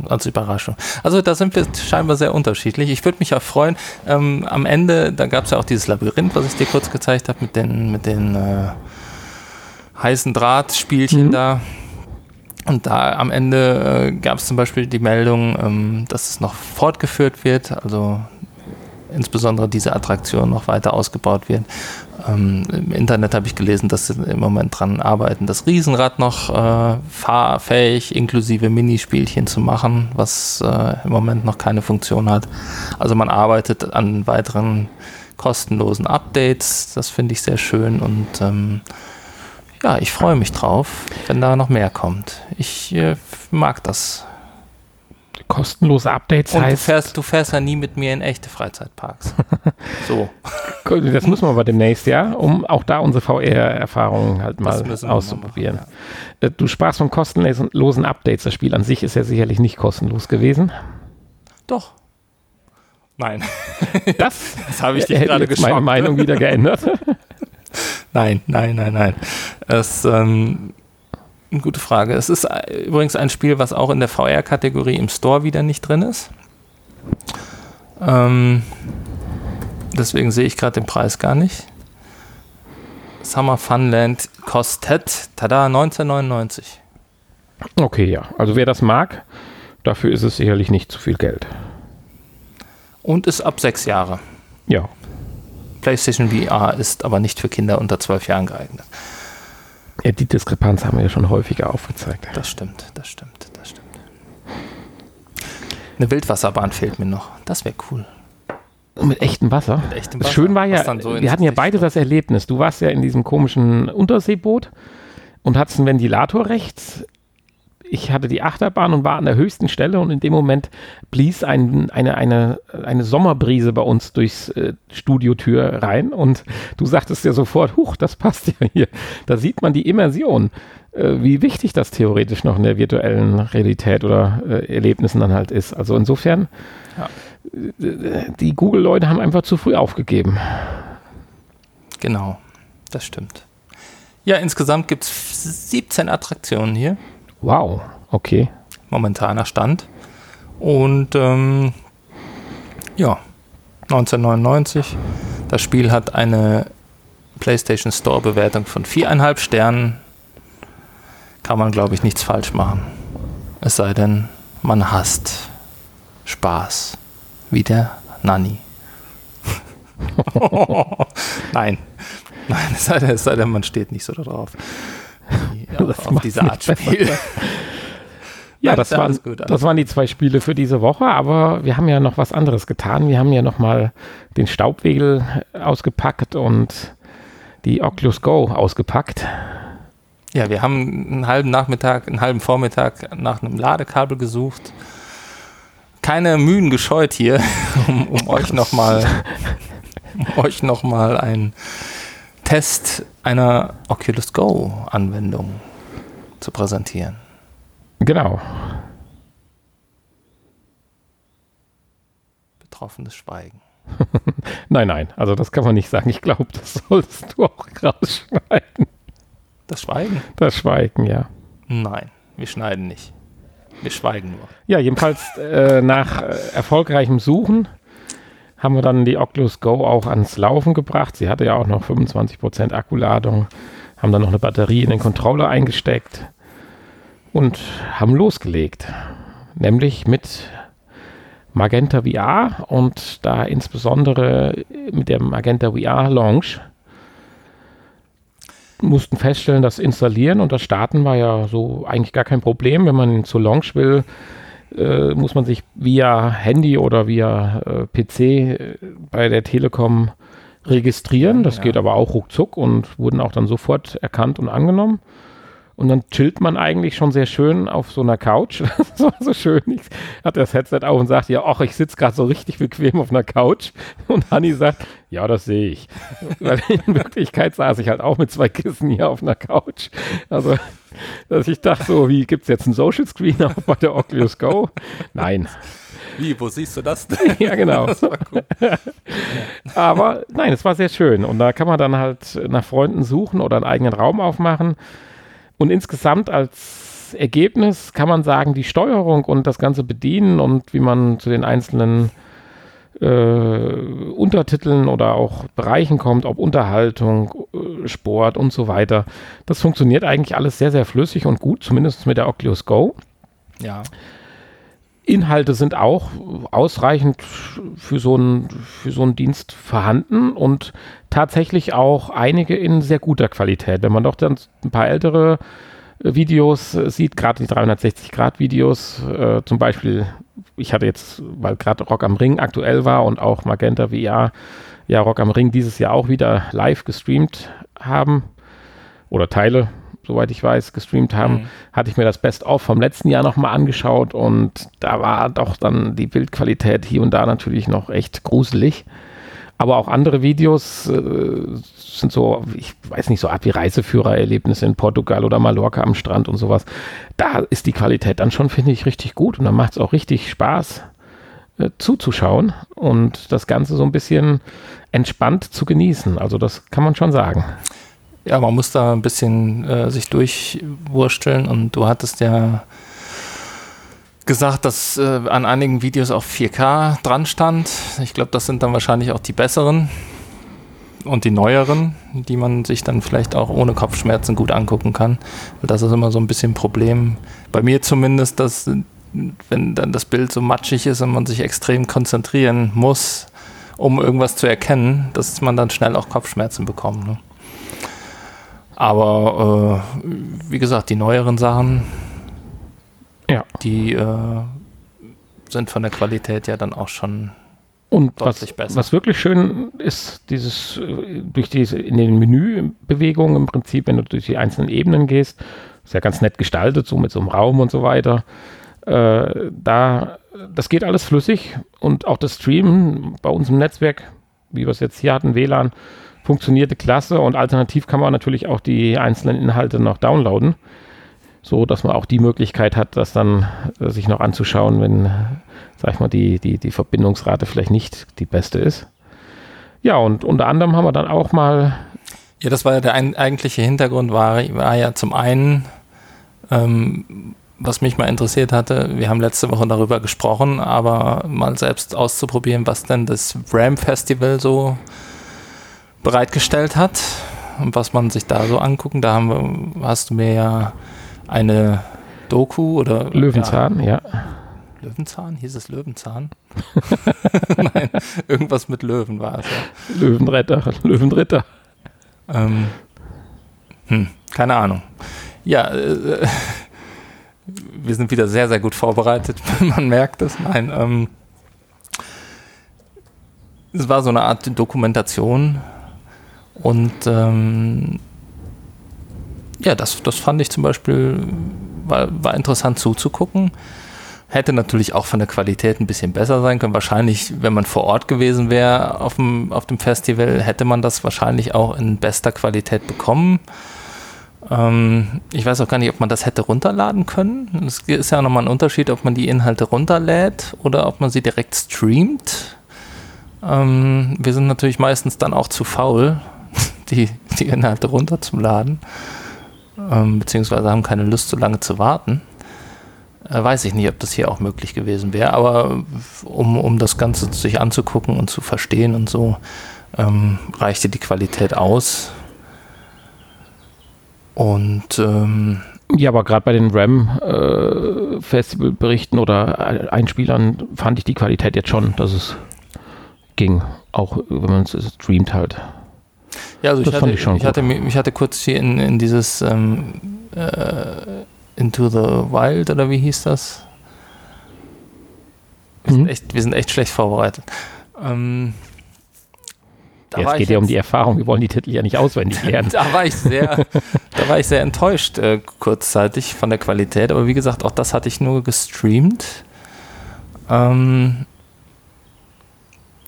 Als Überraschung. Also da sind wir scheinbar sehr unterschiedlich. Ich würde mich auch freuen, ähm, am Ende, da gab es ja auch dieses Labyrinth, was ich dir kurz gezeigt habe, mit den, mit den äh, heißen Drahtspielchen mhm. da. Und da am Ende äh, gab es zum Beispiel die Meldung, ähm, dass es noch fortgeführt wird, also insbesondere diese Attraktion noch weiter ausgebaut wird. Ähm, Im Internet habe ich gelesen, dass sie im Moment dran arbeiten, das Riesenrad noch äh, fahrfähig inklusive Minispielchen zu machen, was äh, im Moment noch keine Funktion hat. Also man arbeitet an weiteren kostenlosen Updates. Das finde ich sehr schön und ähm, ja, ich freue mich drauf, wenn da noch mehr kommt. Ich äh, mag das. Kostenlose Updates Und heißt. Du fährst, du fährst ja nie mit mir in echte Freizeitparks. [laughs] so. Das müssen wir aber demnächst, ja, um auch da unsere VR-Erfahrungen halt mal auszuprobieren. Machen, ja. Äh, du sprachst von kostenlosen Updates. Das Spiel an sich ist ja sicherlich nicht kostenlos gewesen. Doch. Nein. Das, [laughs] das habe ich dich gerade geschockt. meine Meinung wieder geändert. [laughs] Nein, nein, nein, nein. Es ähm, eine gute Frage. Es ist äh, übrigens ein Spiel, was auch in der VR-Kategorie im Store wieder nicht drin ist. Ähm, deswegen sehe ich gerade den Preis gar nicht. Summer Funland kostet, tada, 1999. Okay, ja. Also wer das mag, dafür ist es sicherlich nicht zu viel Geld. Und ist ab sechs Jahre. Ja. PlayStation VR ist aber nicht für Kinder unter zwölf Jahren geeignet. Ja, die Diskrepanz haben wir ja schon häufiger aufgezeigt. Das stimmt, das stimmt, das stimmt. Eine Wildwasserbahn fehlt mir noch. Das wäre cool. Mit echtem Wasser? Mit echtem Wasser. Schön war ja, so wir hatten ja beide das Erlebnis. Du warst ja in diesem komischen Unterseeboot und hattest einen Ventilator rechts ich hatte die Achterbahn und war an der höchsten Stelle und in dem Moment blies ein, eine, eine, eine Sommerbrise bei uns durchs äh, Studiotür rein und du sagtest ja sofort, huch, das passt ja hier. Da sieht man die Immersion, äh, wie wichtig das theoretisch noch in der virtuellen Realität oder äh, Erlebnissen dann halt ist. Also insofern, ja. Äh, die Google-Leute haben einfach zu früh aufgegeben. Genau, das stimmt. Ja, insgesamt gibt es 17 Attraktionen hier. Wow, okay. Momentaner Stand. Und ähm, ja, 1999. Das Spiel hat eine PlayStation Store Bewertung von viereinhalb Sternen. Kann man, glaube ich, nichts falsch machen. Es sei denn, man hasst Spaß. Wie der Nanny. [laughs] Nein. Nein, es sei, denn, es sei denn, man steht nicht so [laughs] darauf. auf, auf diese Art Spiel. [laughs] Ja, das, waren, gut, das waren die zwei Spiele für diese Woche, aber wir haben ja noch was anderes getan. Wir haben ja noch mal den Staubwegel ausgepackt und die Oculus Go ausgepackt. Ja, wir haben einen halben Nachmittag, einen halben Vormittag nach einem Ladekabel gesucht. Keine Mühen gescheut hier, [laughs] um, um euch nochmal um euch noch mal einen Test einer Oculus Go Anwendung zu präsentieren. Genau. Betroffenes Schweigen. [laughs] nein, nein, also das kann man nicht sagen. Ich glaube, das solltest du auch rausschneiden. Das Schweigen? Das Schweigen, ja. Nein, wir schneiden nicht. Wir schweigen nur. Ja, jedenfalls äh, nach äh, erfolgreichem Suchen haben wir dann die Oculus Go auch ans Laufen gebracht. Sie hatte ja auch noch 25% Akkuladung, haben dann noch eine Batterie in den Controller eingesteckt und haben losgelegt. Nämlich mit Magenta VR und da insbesondere mit der Magenta VR Launch mussten feststellen, das Installieren und das Starten war ja so eigentlich gar kein Problem. Wenn man zur Launch will, äh, muss man sich via Handy oder via äh, PC äh, bei der Telekom registrieren. Das ja. geht aber auch ruckzuck und wurden auch dann sofort erkannt und angenommen. Und dann chillt man eigentlich schon sehr schön auf so einer Couch. [laughs] Das war so schön. Ich hatte das Headset auf und sagte, ja, ach, ich sitze gerade so richtig bequem auf einer Couch. Und Hanni sagt, ja, das sehe ich. [laughs] Weil in Wirklichkeit saß ich halt auch mit zwei Kissen hier auf einer Couch. Also, dass ich dachte so, wie gibt es jetzt einen Social Screen auch bei der Oculus Go? Nein. Wie, wo siehst du das denn? [laughs] ja, genau. Das cool. Aber nein, es war sehr schön. Und da kann man dann halt nach Freunden suchen oder einen eigenen Raum aufmachen. Und insgesamt als Ergebnis kann man sagen, die Steuerung und das ganze Bedienen und wie man zu den einzelnen äh, Untertiteln oder auch Bereichen kommt, ob Unterhaltung, äh, Sport und so weiter. Das funktioniert eigentlich alles sehr, sehr flüssig und gut, zumindest mit der Oculus Go. Ja. Inhalte sind auch ausreichend für so, einen, für so einen Dienst vorhanden und tatsächlich auch einige in sehr guter Qualität. Wenn man doch dann ein paar ältere äh, Videos äh, sieht, gerade die 360-Grad-Videos, äh, zum Beispiel, ich hatte jetzt, weil gerade Rock am Ring aktuell war und auch Magenta VR, ja, Rock am Ring dieses Jahr auch wieder live gestreamt haben oder Teile soweit ich weiß, gestreamt haben, mhm. hatte ich mir das Best-of vom letzten Jahr nochmal angeschaut und da war doch dann die Bildqualität hier und da natürlich noch echt gruselig. Aber auch andere Videos äh, sind so, ich weiß nicht, so Art wie Reiseführererlebnisse in Portugal oder Mallorca am Strand und sowas. Da ist die Qualität dann schon, finde ich, richtig gut und dann macht es auch richtig Spaß äh, zuzuschauen und das Ganze so ein bisschen entspannt zu genießen. Also das kann man schon sagen. Ja, man muss da ein bisschen äh, sich durchwursteln und du hattest ja gesagt, dass äh, an einigen Videos auch 4K dran stand. Ich glaube, das sind dann wahrscheinlich auch die besseren und die neueren, die man sich dann vielleicht auch ohne Kopfschmerzen gut angucken kann. Das ist immer so ein bisschen ein Problem. Bei mir zumindest, dass wenn dann das Bild so matschig ist und man sich extrem konzentrieren muss, um irgendwas zu erkennen, dass man dann schnell auch Kopfschmerzen bekommt. Ne? Aber äh, wie gesagt, die neueren Sachen, ja. die äh, sind von der Qualität ja dann auch schon und deutlich was, besser. Was wirklich schön ist, dieses äh, durch diese in den Menübewegungen im Prinzip, wenn du durch die einzelnen Ebenen gehst, ist ja ganz nett gestaltet, so mit so einem Raum und so weiter. Äh, da, das geht alles flüssig und auch das Streamen bei uns im Netzwerk, wie wir es jetzt hier hatten, WLAN, funktionierte klasse und alternativ kann man natürlich auch die einzelnen Inhalte noch downloaden, so dass man auch die Möglichkeit hat, das dann äh, sich noch anzuschauen, wenn, sag ich mal, die, die, die Verbindungsrate vielleicht nicht die beste ist. Ja, und unter anderem haben wir dann auch mal. Ja, das war ja der ein, eigentliche Hintergrund, war, war ja zum einen, ähm, was mich mal interessiert hatte, wir haben letzte Woche darüber gesprochen, aber mal selbst auszuprobieren, was denn das RAM Festival so bereitgestellt hat und was man sich da so angucken. Da haben wir, hast du mir ja eine Doku oder Löwenzahn, ja. ja. Löwenzahn? Hieß es Löwenzahn? [laughs] Nein, irgendwas mit Löwen war es. Ja. Löwenretter, Löwenritter. Ähm, hm, keine Ahnung. Ja, äh, wir sind wieder sehr, sehr gut vorbereitet. [laughs] Man merkt es. Nein, ähm, es war so eine Art Dokumentation und ähm, ja, das, das fand ich zum Beispiel, war, war interessant zuzugucken. Hätte natürlich auch von der Qualität ein bisschen besser sein können. Wahrscheinlich, wenn man vor Ort gewesen wäre auf dem, auf dem Festival, hätte man das wahrscheinlich auch in bester Qualität bekommen. Ähm, ich weiß auch gar nicht, ob man das hätte runterladen können. Es ist ja nochmal ein Unterschied, ob man die Inhalte runterlädt oder ob man sie direkt streamt. Ähm, wir sind natürlich meistens dann auch zu faul, die, die Inhalte runterzuladen, ähm, beziehungsweise haben keine Lust, so lange zu warten. Äh, weiß ich nicht, ob das hier auch möglich gewesen wäre, aber um, um das Ganze sich anzugucken und zu verstehen und so, ähm, reichte die Qualität aus. Und ähm, ja, aber gerade bei den RAM-Festival-Berichten äh, oder Einspielern fand ich die Qualität jetzt schon, dass es ging, auch wenn man es streamt halt. Ja, also das ich, hatte, ich, ich, hatte, ich hatte kurz hier in, in dieses ähm, äh, Into the Wild oder wie hieß das? Wir, mhm. sind, echt, wir sind echt schlecht vorbereitet. Ähm, ja, es geht ja um die Erfahrung, wir wollen die Titel ja nicht auswendig [laughs] lernen. da war ich sehr, da war ich sehr enttäuscht äh, kurzzeitig von der Qualität, aber wie gesagt, auch das hatte ich nur gestreamt. Ähm,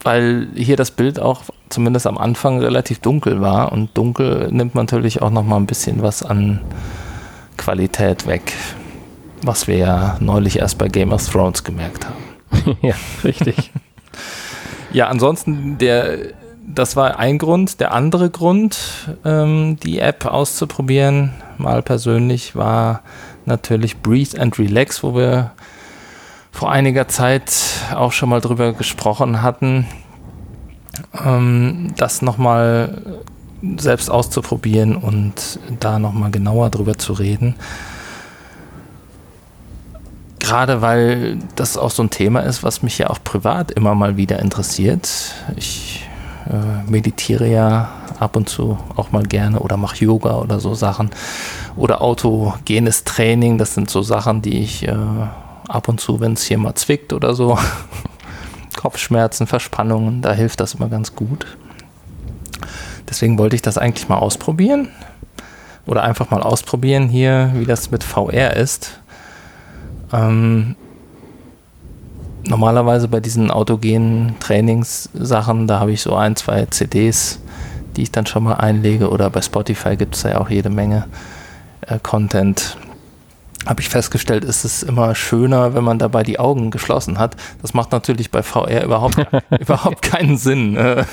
weil hier das Bild auch zumindest am Anfang relativ dunkel war und dunkel nimmt man natürlich auch noch mal ein bisschen was an Qualität weg, was wir ja neulich erst bei Game of Thrones gemerkt haben. [laughs] ja, richtig. [laughs] ja, ansonsten der das war ein Grund. Der andere Grund, ähm, die App auszuprobieren, mal persönlich, war natürlich Breathe and Relax, wo wir vor einiger Zeit auch schon mal drüber gesprochen hatten, ähm, das nochmal selbst auszuprobieren und da nochmal genauer drüber zu reden. Gerade weil das auch so ein Thema ist, was mich ja auch privat immer mal wieder interessiert. Ich äh, meditiere ja ab und zu auch mal gerne oder mache Yoga oder so Sachen. Oder autogenes Training, das sind so Sachen, die ich äh, ab und zu, wenn es hier mal zwickt oder so, [laughs] Kopfschmerzen, Verspannungen, da hilft das immer ganz gut. Deswegen wollte ich das eigentlich mal ausprobieren. Oder einfach mal ausprobieren hier, wie das mit VR ist. Ähm, normalerweise bei diesen autogenen Trainingssachen, da habe ich so ein, zwei CDs, die ich dann schon mal einlege. Oder bei Spotify gibt es ja auch jede Menge äh, Content habe ich festgestellt, ist es immer schöner, wenn man dabei die Augen geschlossen hat. Das macht natürlich bei VR überhaupt, [laughs] überhaupt keinen Sinn, äh,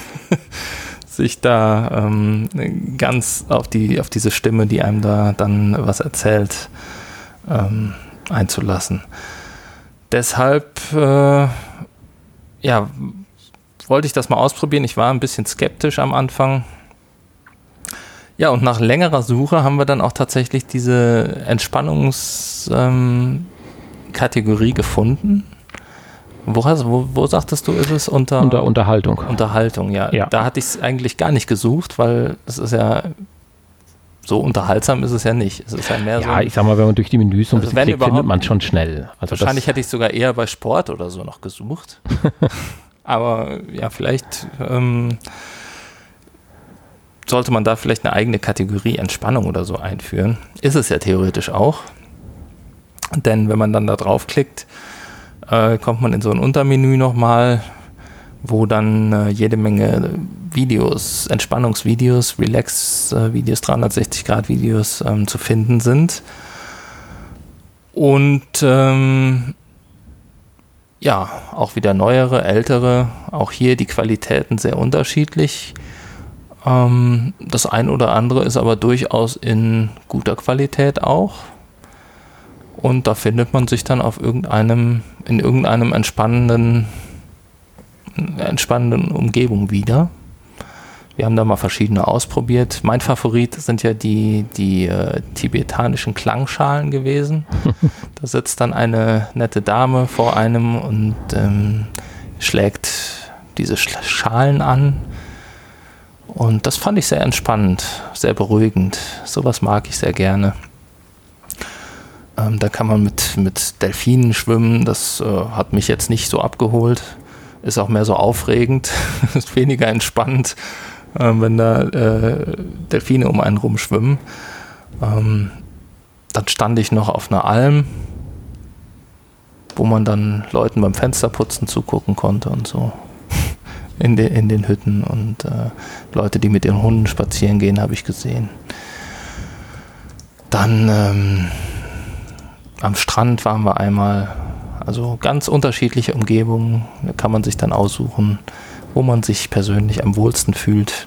[laughs] sich da ähm, ganz auf, die, auf diese Stimme, die einem da dann was erzählt, ähm, einzulassen. Deshalb, äh, ja, wollte ich das mal ausprobieren. Ich war ein bisschen skeptisch am Anfang ja, und nach längerer Suche haben wir dann auch tatsächlich diese Entspannungskategorie ähm, gefunden. Wo, hast, wo, wo, sagtest du, ist es unter, unter Unterhaltung? Unterhaltung, ja. ja. Da hatte ich es eigentlich gar nicht gesucht, weil es ist ja so unterhaltsam ist es ja nicht. Es ist ja mehr ja, so. ich sag mal, wenn man durch die Menüs so ein also bisschen klickt, findet man schon schnell. Also wahrscheinlich hätte ich sogar eher bei Sport oder so noch gesucht. [laughs] Aber ja, vielleicht ähm, sollte man da vielleicht eine eigene Kategorie Entspannung oder so einführen. Ist es ja theoretisch auch. Denn wenn man dann da draufklickt, äh, kommt man in so ein Untermenü nochmal, wo dann äh, jede Menge Videos, Entspannungsvideos, Relax-Videos, 360-Grad-Videos ähm, zu finden sind. Und ähm, ja, auch wieder neuere, ältere, auch hier die Qualitäten sehr unterschiedlich. Ähm, das ein oder andere ist aber durchaus in guter Qualität auch. Und da findet man sich dann auf irgendeinem, in irgendeinem entspannenden, entspannenden Umgebung wieder. Wir haben da mal verschiedene ausprobiert. Mein Favorit sind ja die, die äh, tibetanischen Klangschalen gewesen. [laughs] da sitzt dann eine nette Dame vor einem und ähm, schlägt diese Schalen an. Und das fand ich sehr entspannend, sehr beruhigend. Sowas mag ich sehr gerne. Ähm, da kann man mit, mit Delfinen schwimmen. Das äh, hat mich jetzt nicht so abgeholt. Ist auch mehr so aufregend, [laughs] ist weniger entspannt äh, wenn da äh, Delfine um einen rumschwimmen. Ähm, dann stand ich noch auf einer Alm, wo man dann Leuten beim Fensterputzen zugucken konnte und so. In, de, in den Hütten und äh, Leute, die mit ihren Hunden spazieren gehen, habe ich gesehen. Dann ähm, am Strand waren wir einmal, also ganz unterschiedliche Umgebungen, da kann man sich dann aussuchen, wo man sich persönlich am wohlsten fühlt.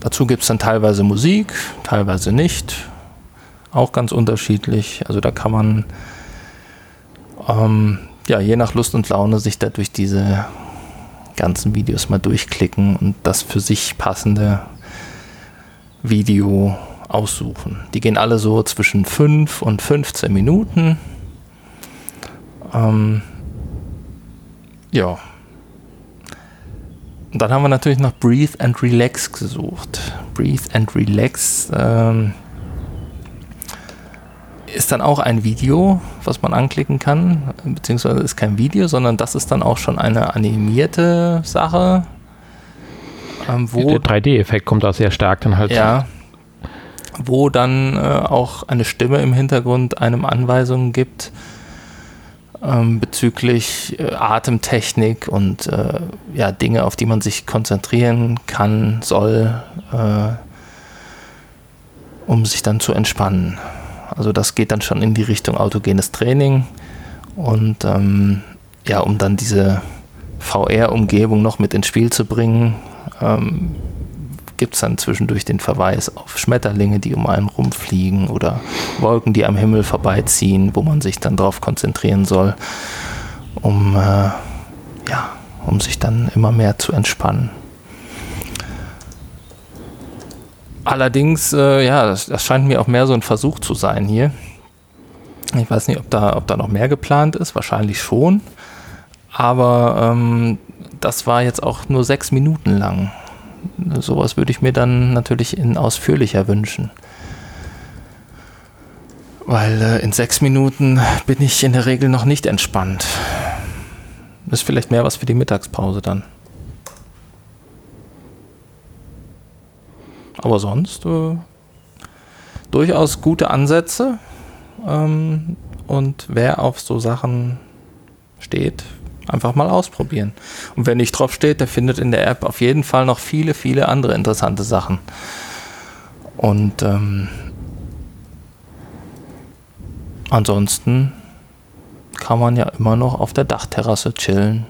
Dazu gibt es dann teilweise Musik, teilweise nicht. Auch ganz unterschiedlich. Also da kann man ähm, ja je nach Lust und Laune sich da durch diese ganzen Videos mal durchklicken und das für sich passende Video aussuchen. Die gehen alle so zwischen 5 und 15 Minuten. Ähm, ja, und dann haben wir natürlich nach Breathe and Relax gesucht. Breathe and Relax ähm, ist dann auch ein Video, was man anklicken kann, beziehungsweise ist kein Video, sondern das ist dann auch schon eine animierte Sache. Ähm, wo Der 3D-Effekt kommt da sehr stark dann halt. Ja. Wo dann äh, auch eine Stimme im Hintergrund einem Anweisungen gibt ähm, bezüglich äh, Atemtechnik und äh, ja, Dinge, auf die man sich konzentrieren kann, soll, äh, um sich dann zu entspannen. Also das geht dann schon in die Richtung autogenes Training und ähm, ja, um dann diese VR-Umgebung noch mit ins Spiel zu bringen, ähm, gibt es dann zwischendurch den Verweis auf Schmetterlinge, die um einen rumfliegen oder Wolken, die am Himmel vorbeiziehen, wo man sich dann darauf konzentrieren soll, um, äh, ja, um sich dann immer mehr zu entspannen. Allerdings, äh, ja, das, das, scheint mir auch mehr so ein Versuch zu sein hier. Ich weiß nicht, ob da, ob da noch mehr geplant ist, wahrscheinlich schon. Aber ähm, das war jetzt auch nur sechs Minuten lang sowas würde ich mir dann natürlich in ausführlicher wünschen. Weil äh, in sechs Minuten bin ich in der Regel noch nicht entspannt. Ist vielleicht mehr was für die Mittagspause dann. Aber sonst äh, durchaus gute Ansätze. Ähm, und wer auf so Sachen steht, Einfach mal ausprobieren. Und wer nicht drauf steht, der findet in der App auf jeden Fall noch viele, viele andere interessante Sachen. Und ähm, ansonsten kann man ja immer noch auf der Dachterrasse chillen,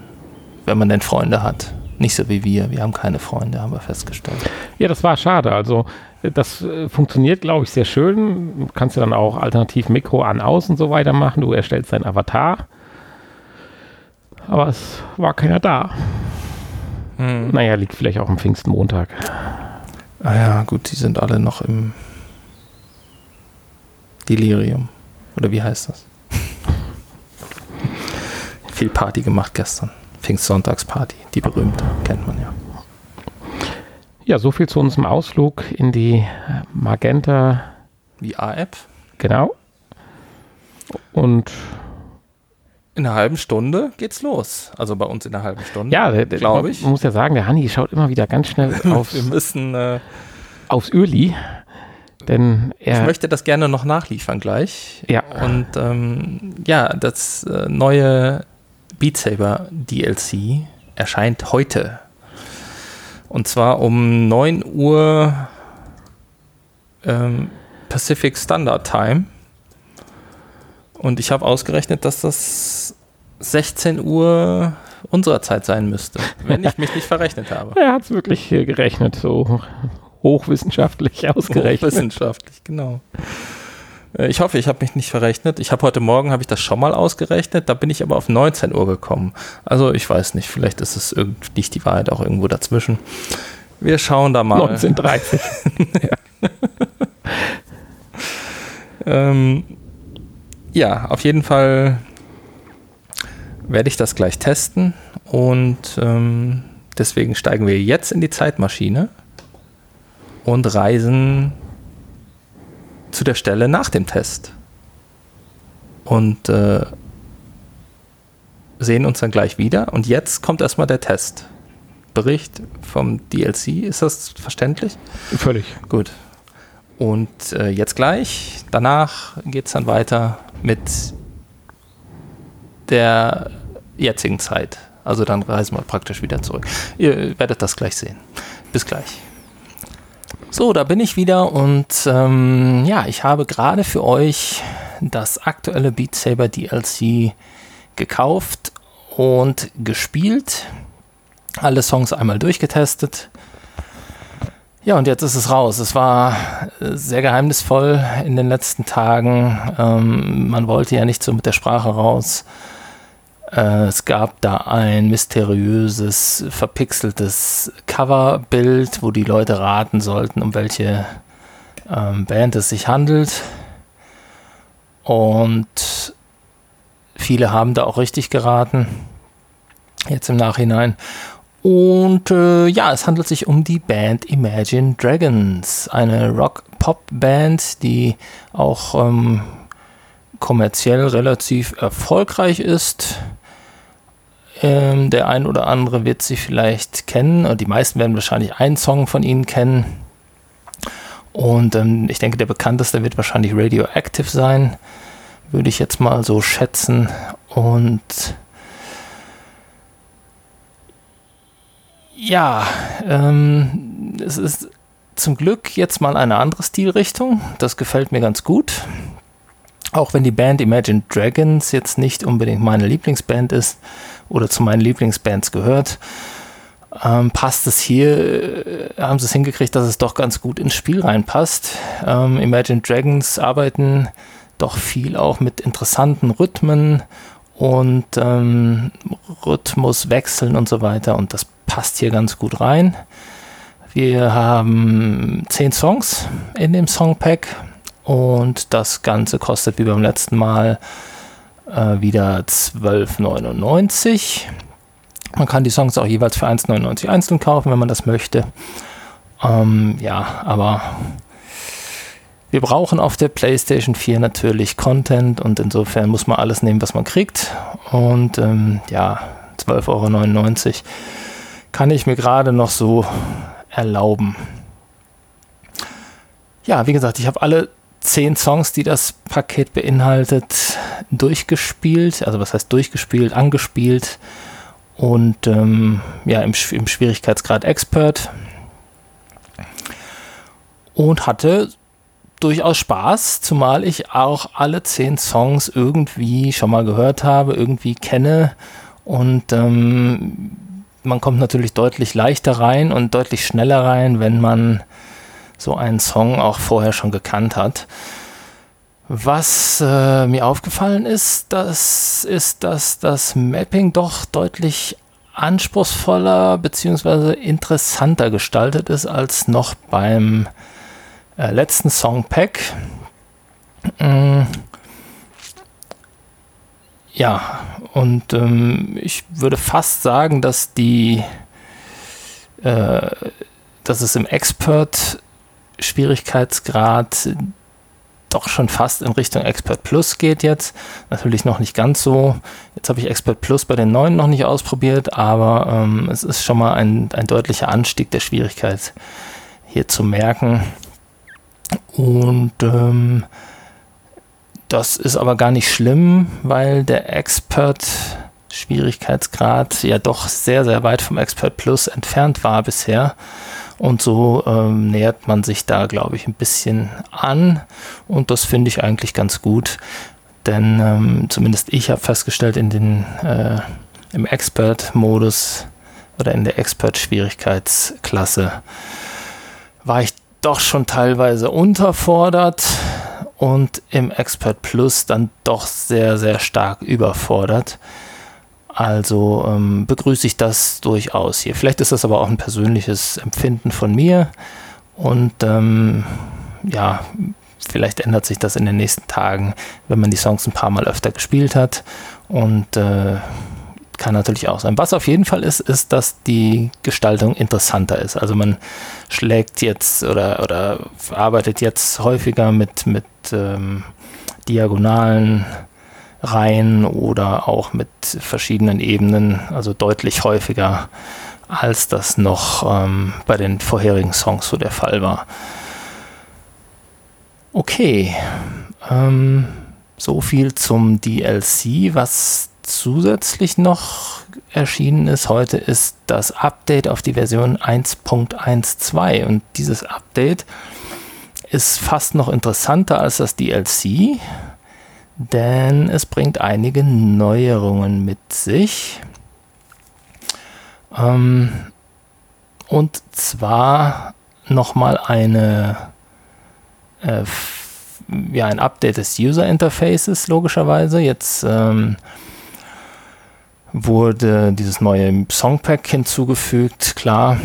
wenn man denn Freunde hat. Nicht so wie wir. Wir haben keine Freunde, haben wir festgestellt. Ja, das war schade. Also das äh, funktioniert, glaube ich, sehr schön. Du kannst ja dann auch alternativ Mikro an, aus und so weiter machen. Du erstellst deinen Avatar aber es war keiner da. Hm. Naja, liegt vielleicht auch am Pfingstmontag. Ah ja, gut, die sind alle noch im Delirium. Oder wie heißt das? Viel Party gemacht gestern. Pfingstsonntagsparty, die berühmte, kennt man ja. Ja, so viel zu unserem Ausflug in die Magenta VR-App. Genau. Und in einer halben Stunde geht's los. Also bei uns in einer halben Stunde. Ja, glaube ich. Man muss ja sagen, der Hanni schaut immer wieder ganz schnell [laughs] aufs, Wir müssen, äh, aufs Öli. Denn er ich möchte das gerne noch nachliefern gleich. Ja. Und ähm, ja, das äh, neue Beat Saber DLC erscheint heute. Und zwar um 9 Uhr ähm, Pacific Standard Time. Und ich habe ausgerechnet, dass das 16 Uhr unserer Zeit sein müsste, wenn ich mich nicht verrechnet habe. [laughs] Er hat es wirklich gerechnet, so hochwissenschaftlich ausgerechnet. Hochwissenschaftlich, genau. Äh, ich hoffe, ich habe mich nicht verrechnet. Ich habe heute Morgen habe ich das schon mal ausgerechnet, da bin ich aber auf 19 Uhr gekommen. Also ich weiß nicht, vielleicht ist es nicht die Wahrheit auch irgendwo dazwischen. Wir schauen da mal. 1930. [laughs] ja. ähm, ja, auf jeden Fall werde ich das gleich testen und ähm, deswegen steigen wir jetzt in die Zeitmaschine und reisen zu der Stelle nach dem Test und äh, sehen uns dann gleich wieder. Und jetzt kommt erstmal der Testbericht vom DLC. Ist das verständlich? Völlig. Gut. Und äh, jetzt gleich, danach geht es dann weiter mit der jetzigen Zeit. Also dann reisen wir praktisch wieder zurück. Ihr werdet das gleich sehen. Bis gleich. So, da bin ich wieder und ähm, ja, ich habe gerade für euch das aktuelle Beat Saber DLC gekauft und gespielt. Alle Songs einmal durchgetestet. Ja, und jetzt ist es raus. Es war sehr geheimnisvoll in den letzten Tagen. Ähm, man wollte ja nicht so mit der Sprache raus. Äh, es gab da ein mysteriöses, verpixeltes Coverbild, wo die Leute raten sollten, um welche ähm, Band es sich handelt. Und viele haben da auch richtig geraten, jetzt im Nachhinein. Und äh, ja, es handelt sich um die Band Imagine Dragons, eine Rock-Pop-Band, die auch ähm, kommerziell relativ erfolgreich ist. Ähm, der ein oder andere wird sie vielleicht kennen, die meisten werden wahrscheinlich einen Song von ihnen kennen. Und ähm, ich denke, der bekannteste wird wahrscheinlich Radioactive sein, würde ich jetzt mal so schätzen. Und ja, ähm, es ist zum Glück jetzt mal eine andere Stilrichtung. Das gefällt mir ganz gut. Auch wenn die Band Imagine Dragons jetzt nicht unbedingt meine Lieblingsband ist oder zu meinen Lieblingsbands gehört, ähm, passt es hier, äh, haben sie es hingekriegt, dass es doch ganz gut ins Spiel reinpasst. Ähm, Imagine Dragons arbeiten doch viel auch mit interessanten Rhythmen und ähm, Rhythmuswechseln und so weiter und das passt hier ganz gut rein. Wir haben zehn Songs in dem Songpack und das Ganze kostet wie beim letzten Mal äh, wieder 12,99. Man kann die Songs auch jeweils für 1,99 einzeln kaufen, wenn man das möchte. Ähm, ja, aber wir brauchen auf der PlayStation 4 natürlich Content und insofern muss man alles nehmen, was man kriegt. Und ähm, ja, 12,99 Euro kann ich mir gerade noch so erlauben. Ja, wie gesagt, ich habe alle zehn Songs, die das Paket beinhaltet, durchgespielt. Also was heißt durchgespielt, angespielt. Und ähm, ja, im, im Schwierigkeitsgrad Expert. Und hatte durchaus Spaß, zumal ich auch alle zehn Songs irgendwie schon mal gehört habe, irgendwie kenne. Und ähm, man kommt natürlich deutlich leichter rein und deutlich schneller rein, wenn man so einen Song auch vorher schon gekannt hat. Was äh, mir aufgefallen ist, das ist, dass das Mapping doch deutlich anspruchsvoller bzw. interessanter gestaltet ist als noch beim äh, letzten Songpack. Mm. Ja, und ähm, ich würde fast sagen, dass die, äh, dass es im Expert Schwierigkeitsgrad doch schon fast in Richtung Expert Plus geht jetzt. Natürlich noch nicht ganz so. Jetzt habe ich Expert Plus bei den neuen noch nicht ausprobiert, aber ähm, es ist schon mal ein, ein deutlicher Anstieg der Schwierigkeit hier zu merken. Und ähm, das ist aber gar nicht schlimm, weil der Expert Schwierigkeitsgrad ja doch sehr, sehr weit vom Expert Plus entfernt war bisher. Und so ähm, nähert man sich da, glaube ich, ein bisschen an. Und das finde ich eigentlich ganz gut. Denn ähm, zumindest ich habe festgestellt, in den, äh, im Expert-Modus oder in der Expert-Schwierigkeitsklasse war ich doch schon teilweise unterfordert und im Expert Plus dann doch sehr, sehr stark überfordert. Also ähm, begrüße ich das durchaus hier. Vielleicht ist das aber auch ein persönliches Empfinden von mir. Und ähm, ja, vielleicht ändert sich das in den nächsten Tagen, wenn man die Songs ein paar Mal öfter gespielt hat. Und äh, kann natürlich auch sein. Was auf jeden Fall ist, ist, dass die Gestaltung interessanter ist. Also man schlägt jetzt oder, oder arbeitet jetzt häufiger mit, mit ähm, diagonalen Reihen oder auch mit verschiedenen Ebenen, also deutlich häufiger, als das noch ähm, bei den vorherigen Songs so der Fall war. Okay, ähm, so viel zum DLC. Was zusätzlich noch erschienen ist heute, ist das Update auf die Version 1.12. Und dieses Update ist fast noch interessanter als das DLC, denn es bringt einige Neuerungen mit sich. Ähm, und zwar nochmal eine, äh, ja, ein Update des User Interfaces, logischerweise. Jetzt ähm, wurde dieses neue Songpack hinzugefügt, klar.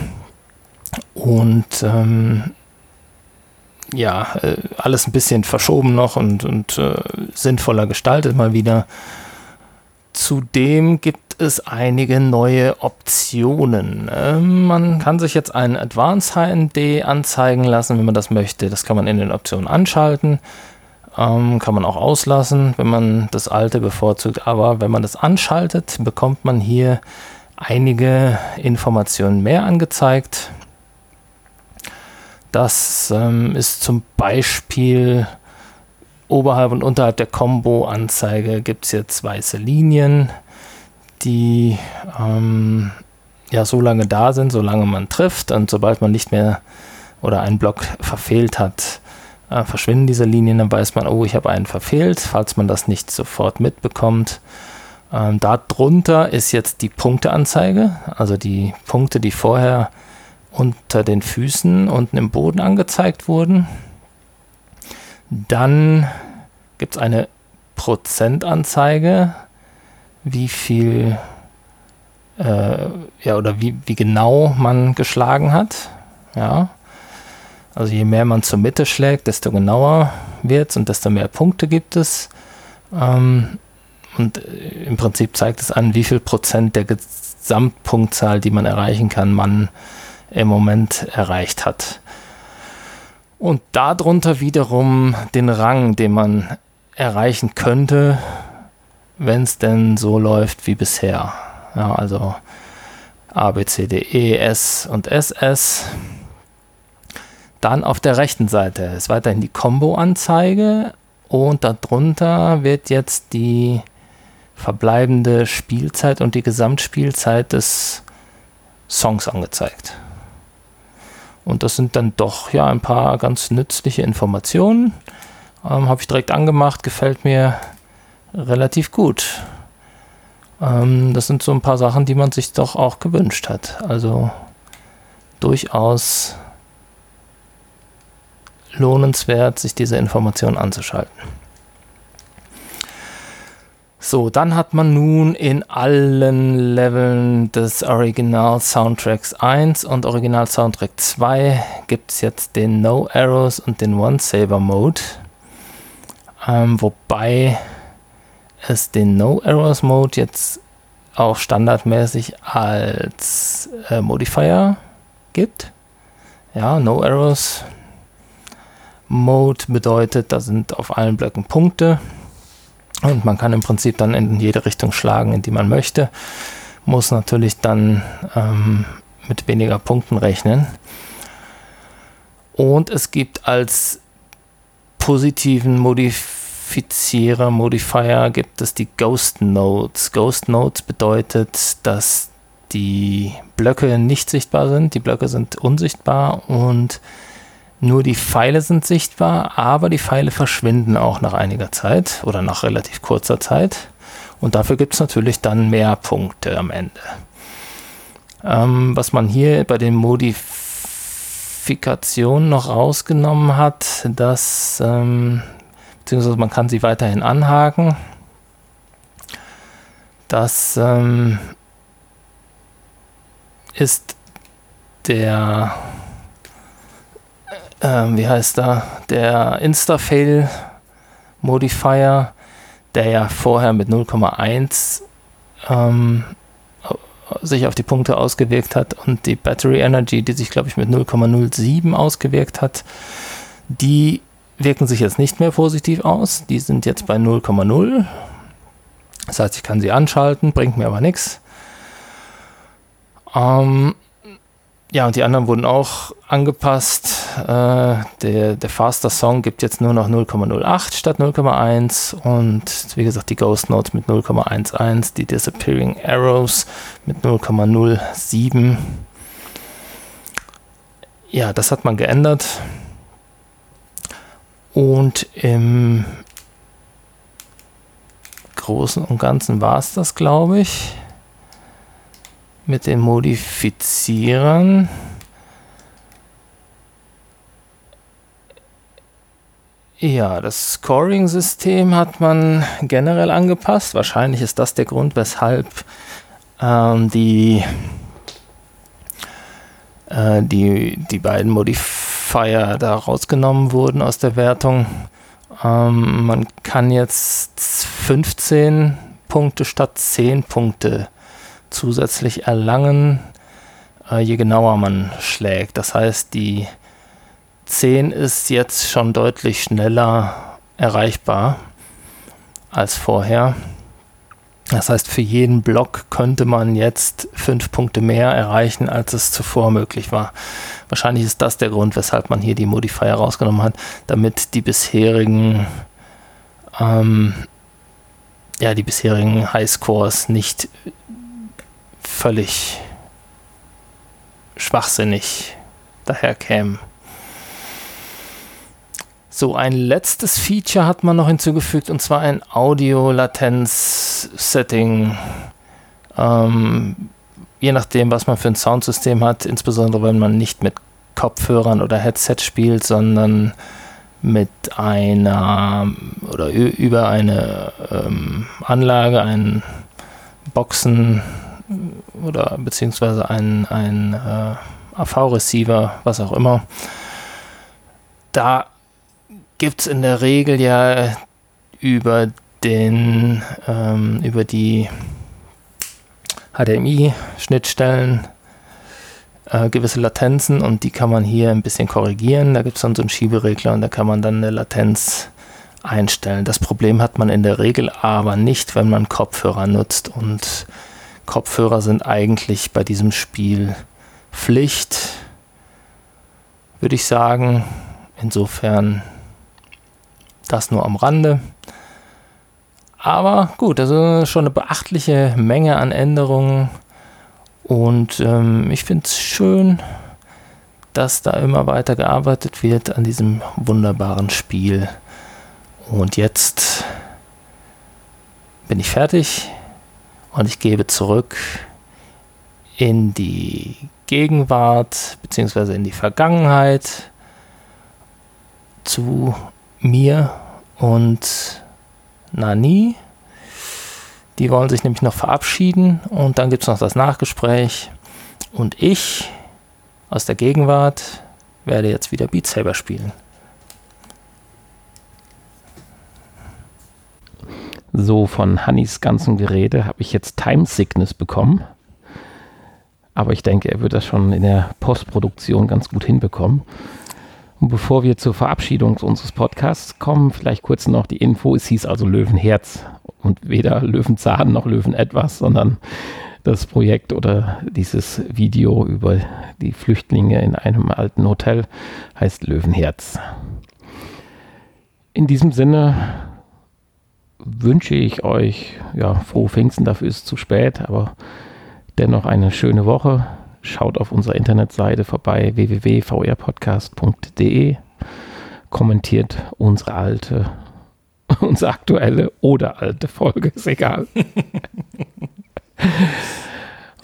Und ähm, ja, äh, alles ein bisschen verschoben noch und, und äh, sinnvoller gestaltet mal wieder. Zudem gibt es einige neue Optionen. Ähm, man kann sich jetzt einen Advanced HND anzeigen lassen, wenn man das möchte. Das kann man in den Optionen anschalten. Ähm, kann man auch auslassen, wenn man das alte bevorzugt. Aber wenn man das anschaltet, bekommt man hier einige Informationen mehr angezeigt. Das ähm, ist zum Beispiel oberhalb und unterhalb der Combo-Anzeige gibt es jetzt weiße Linien, die ähm, ja so lange da sind, solange man trifft. Und sobald man nicht mehr oder einen Block verfehlt hat, äh, verschwinden diese Linien, dann weiß man, oh, ich habe einen verfehlt, falls man das nicht sofort mitbekommt. Ähm, Darunter ist jetzt die Punkteanzeige, also die Punkte, die vorher unter den Füßen unten im Boden angezeigt wurden. Dann gibt es eine Prozentanzeige, wie viel äh, ja oder wie, wie genau man geschlagen hat. Ja. Also je mehr man zur Mitte schlägt, desto genauer wird es und desto mehr Punkte gibt es. Ähm, und äh, im Prinzip zeigt es an, wie viel Prozent der Gesamtpunktzahl, die man erreichen kann, man im Moment erreicht hat. Und darunter wiederum den Rang, den man erreichen könnte, wenn es denn so läuft wie bisher. Ja, also A, B, C, D, E, S und SS. Dann auf der rechten Seite ist weiterhin die Combo-Anzeige und darunter wird jetzt die verbleibende Spielzeit und die Gesamtspielzeit des Songs angezeigt. Und das sind dann doch ja ein paar ganz nützliche Informationen. Ähm, Habe ich direkt angemacht, gefällt mir relativ gut. Ähm, das sind so ein paar Sachen, die man sich doch auch gewünscht hat. Also durchaus lohnenswert, sich diese Informationen anzuschalten. So, dann hat man nun in allen Leveln des Original Soundtracks 1 und Original Soundtrack 2 gibt es jetzt den No Arrows und den One Saber Mode. Ähm, wobei es den No Arrows Mode jetzt auch standardmäßig als äh, Modifier gibt. Ja, No Arrows Mode bedeutet, da sind auf allen Blöcken Punkte und man kann im Prinzip dann in jede Richtung schlagen, in die man möchte. Muss natürlich dann ähm, mit weniger Punkten rechnen. Und es gibt als positiven Modifizierer, Modifier, gibt es die Ghost Nodes. Ghost Nodes bedeutet, dass die Blöcke nicht sichtbar sind. Die Blöcke sind unsichtbar und nur die Pfeile sind sichtbar, aber die Pfeile verschwinden auch nach einiger Zeit oder nach relativ kurzer Zeit. Und dafür gibt es natürlich dann mehr Punkte am Ende. Ähm, was man hier bei den Modifikationen noch rausgenommen hat, dass, ähm, beziehungsweise man kann sie weiterhin anhaken. Das ähm, ist der, äh, wie heißt da, der Instafail Modifier, der ja vorher mit 0,1 ähm, sich auf die Punkte ausgewirkt hat und die Battery Energy, die sich glaube ich mit 0,07 ausgewirkt hat, die wirken sich jetzt nicht mehr positiv aus. Die sind jetzt bei 0,0. Das heißt, ich kann sie anschalten, bringt mir aber nichts. Ähm, ja, und die anderen wurden auch angepasst. Äh, der, der Faster Song gibt jetzt nur noch 0,08 statt 0,1 und wie gesagt die Ghost Notes mit 0,11, die Disappearing Arrows mit 0,07. Ja, das hat man geändert. Und im Großen und Ganzen war es das, glaube ich mit dem Modifizieren. Ja, das Scoring-System hat man generell angepasst. Wahrscheinlich ist das der Grund, weshalb ähm, die, äh, die, die beiden Modifier da rausgenommen wurden aus der Wertung. Ähm, man kann jetzt 15 Punkte statt 10 Punkte zusätzlich erlangen, äh, je genauer man schlägt. Das heißt, die 10 ist jetzt schon deutlich schneller erreichbar als vorher. Das heißt, für jeden Block könnte man jetzt fünf Punkte mehr erreichen, als es zuvor möglich war. Wahrscheinlich ist das der Grund, weshalb man hier die Modifier rausgenommen hat, damit die bisherigen, ähm, ja, die bisherigen Highscores nicht völlig schwachsinnig daherkämen. So, ein letztes Feature hat man noch hinzugefügt und zwar ein Audio-Latenz-Setting. Ähm, je nachdem, was man für ein Soundsystem hat, insbesondere wenn man nicht mit Kopfhörern oder Headset spielt, sondern mit einer oder über eine ähm, Anlage, einen Boxen, oder beziehungsweise ein, ein äh, AV-Receiver, was auch immer. Da gibt es in der Regel ja über den, ähm, über die HDMI-Schnittstellen äh, gewisse Latenzen und die kann man hier ein bisschen korrigieren. Da gibt es dann so einen Schieberegler und da kann man dann eine Latenz einstellen. Das Problem hat man in der Regel aber nicht, wenn man Kopfhörer nutzt und Kopfhörer sind eigentlich bei diesem Spiel Pflicht, würde ich sagen. Insofern das nur am Rande. Aber gut, also schon eine beachtliche Menge an Änderungen. Und ähm, ich finde es schön, dass da immer weiter gearbeitet wird an diesem wunderbaren Spiel. Und jetzt bin ich fertig und ich gebe zurück in die Gegenwart bzw. in die Vergangenheit zu mir und Nani. Die wollen sich nämlich noch verabschieden und dann gibt es noch das Nachgespräch. Und ich aus der Gegenwart werde jetzt wieder Beat Saber spielen. So von Hannys ganzen Gerede habe ich jetzt Time Sickness bekommen. Aber ich denke, er wird das schon in der Postproduktion ganz gut hinbekommen. Und bevor wir zur Verabschiedung unseres Podcasts kommen, vielleicht kurz noch die Info. Es hieß also Löwenherz und weder Löwenzahn noch Löwen etwas, sondern das Projekt oder dieses Video über die Flüchtlinge in einem alten Hotel heißt Löwenherz. In diesem Sinne wünsche ich euch, ja, frohe Pfingsten, dafür ist es zu spät, aber dennoch eine schöne Woche. Schaut auf unserer Internetseite vorbei www.vrpodcast.de. Kommentiert unsere alte, [laughs] unsere aktuelle oder alte Folge, ist egal. [laughs]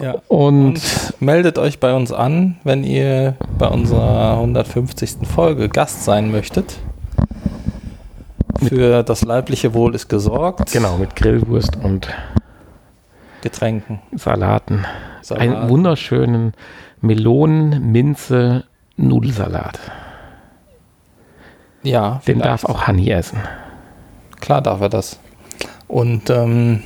Ja. Und, und, meldet euch bei uns an, wenn ihr bei unserer 150. Folge Gast sein möchtet. Für das leibliche Wohl ist gesorgt. Genau, mit Grillwurst und Getränken. Salaten. Salaten. Einen wunderschönen Melonen, Minze, Nudelsalat. Ja. Den vielleicht. darf auch Hanni essen. Klar darf er das. Und ähm,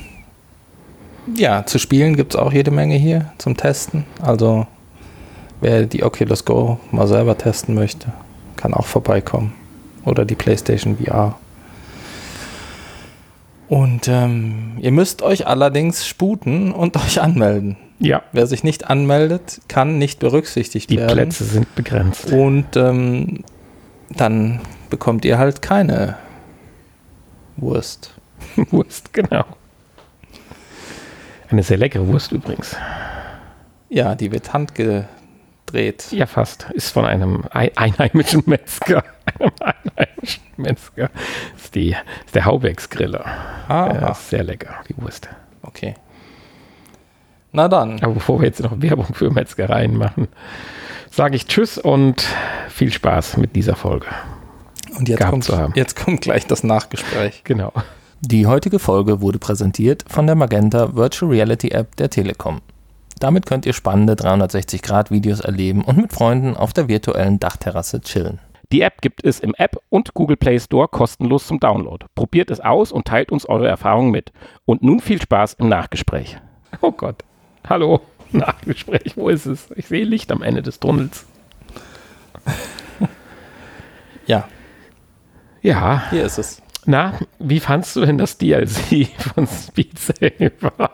ja, zu spielen gibt es auch jede Menge hier zum Testen. Also wer die Oculus Go mal selber testen möchte, kann auch vorbeikommen. Oder die PlayStation VR. Und ähm, ihr müsst euch allerdings sputen und [laughs] euch anmelden. Ja. Wer sich nicht anmeldet, kann nicht berücksichtigt die werden. Die Plätze sind begrenzt. Und ähm, dann bekommt ihr halt keine Wurst. [laughs] Wurst, genau. Eine sehr leckere Wurst übrigens. Ja, die wird handgedreht. Ja, fast. Ist von einem einheimischen Metzger. [laughs] einem einheimischen Metzger. Das ist, die, ist der Haubex-Griller. Ah. Ist sehr lecker, die Wurst. Okay. Na dann. Aber bevor wir jetzt noch Werbung für Metzgereien machen, sage ich Tschüss und viel Spaß mit dieser Folge. Und jetzt kommt, jetzt kommt gleich das Nachgespräch. Genau. Die heutige Folge wurde präsentiert von der Magenta Virtual Reality App der Telekom. Damit könnt ihr spannende 360-Grad-Videos erleben und mit Freunden auf der virtuellen Dachterrasse chillen. Die App gibt es im App und Google Play Store kostenlos zum Download. Probiert es aus und teilt uns eure Erfahrungen mit. Und nun viel Spaß im Nachgespräch. Oh Gott. Hallo. [laughs] Nachgespräch. Wo ist es? Ich sehe Licht am Ende des Tunnels. Ja. Ja. Hier ist es. Na, wie fandst du denn das DLC von Speed Saber?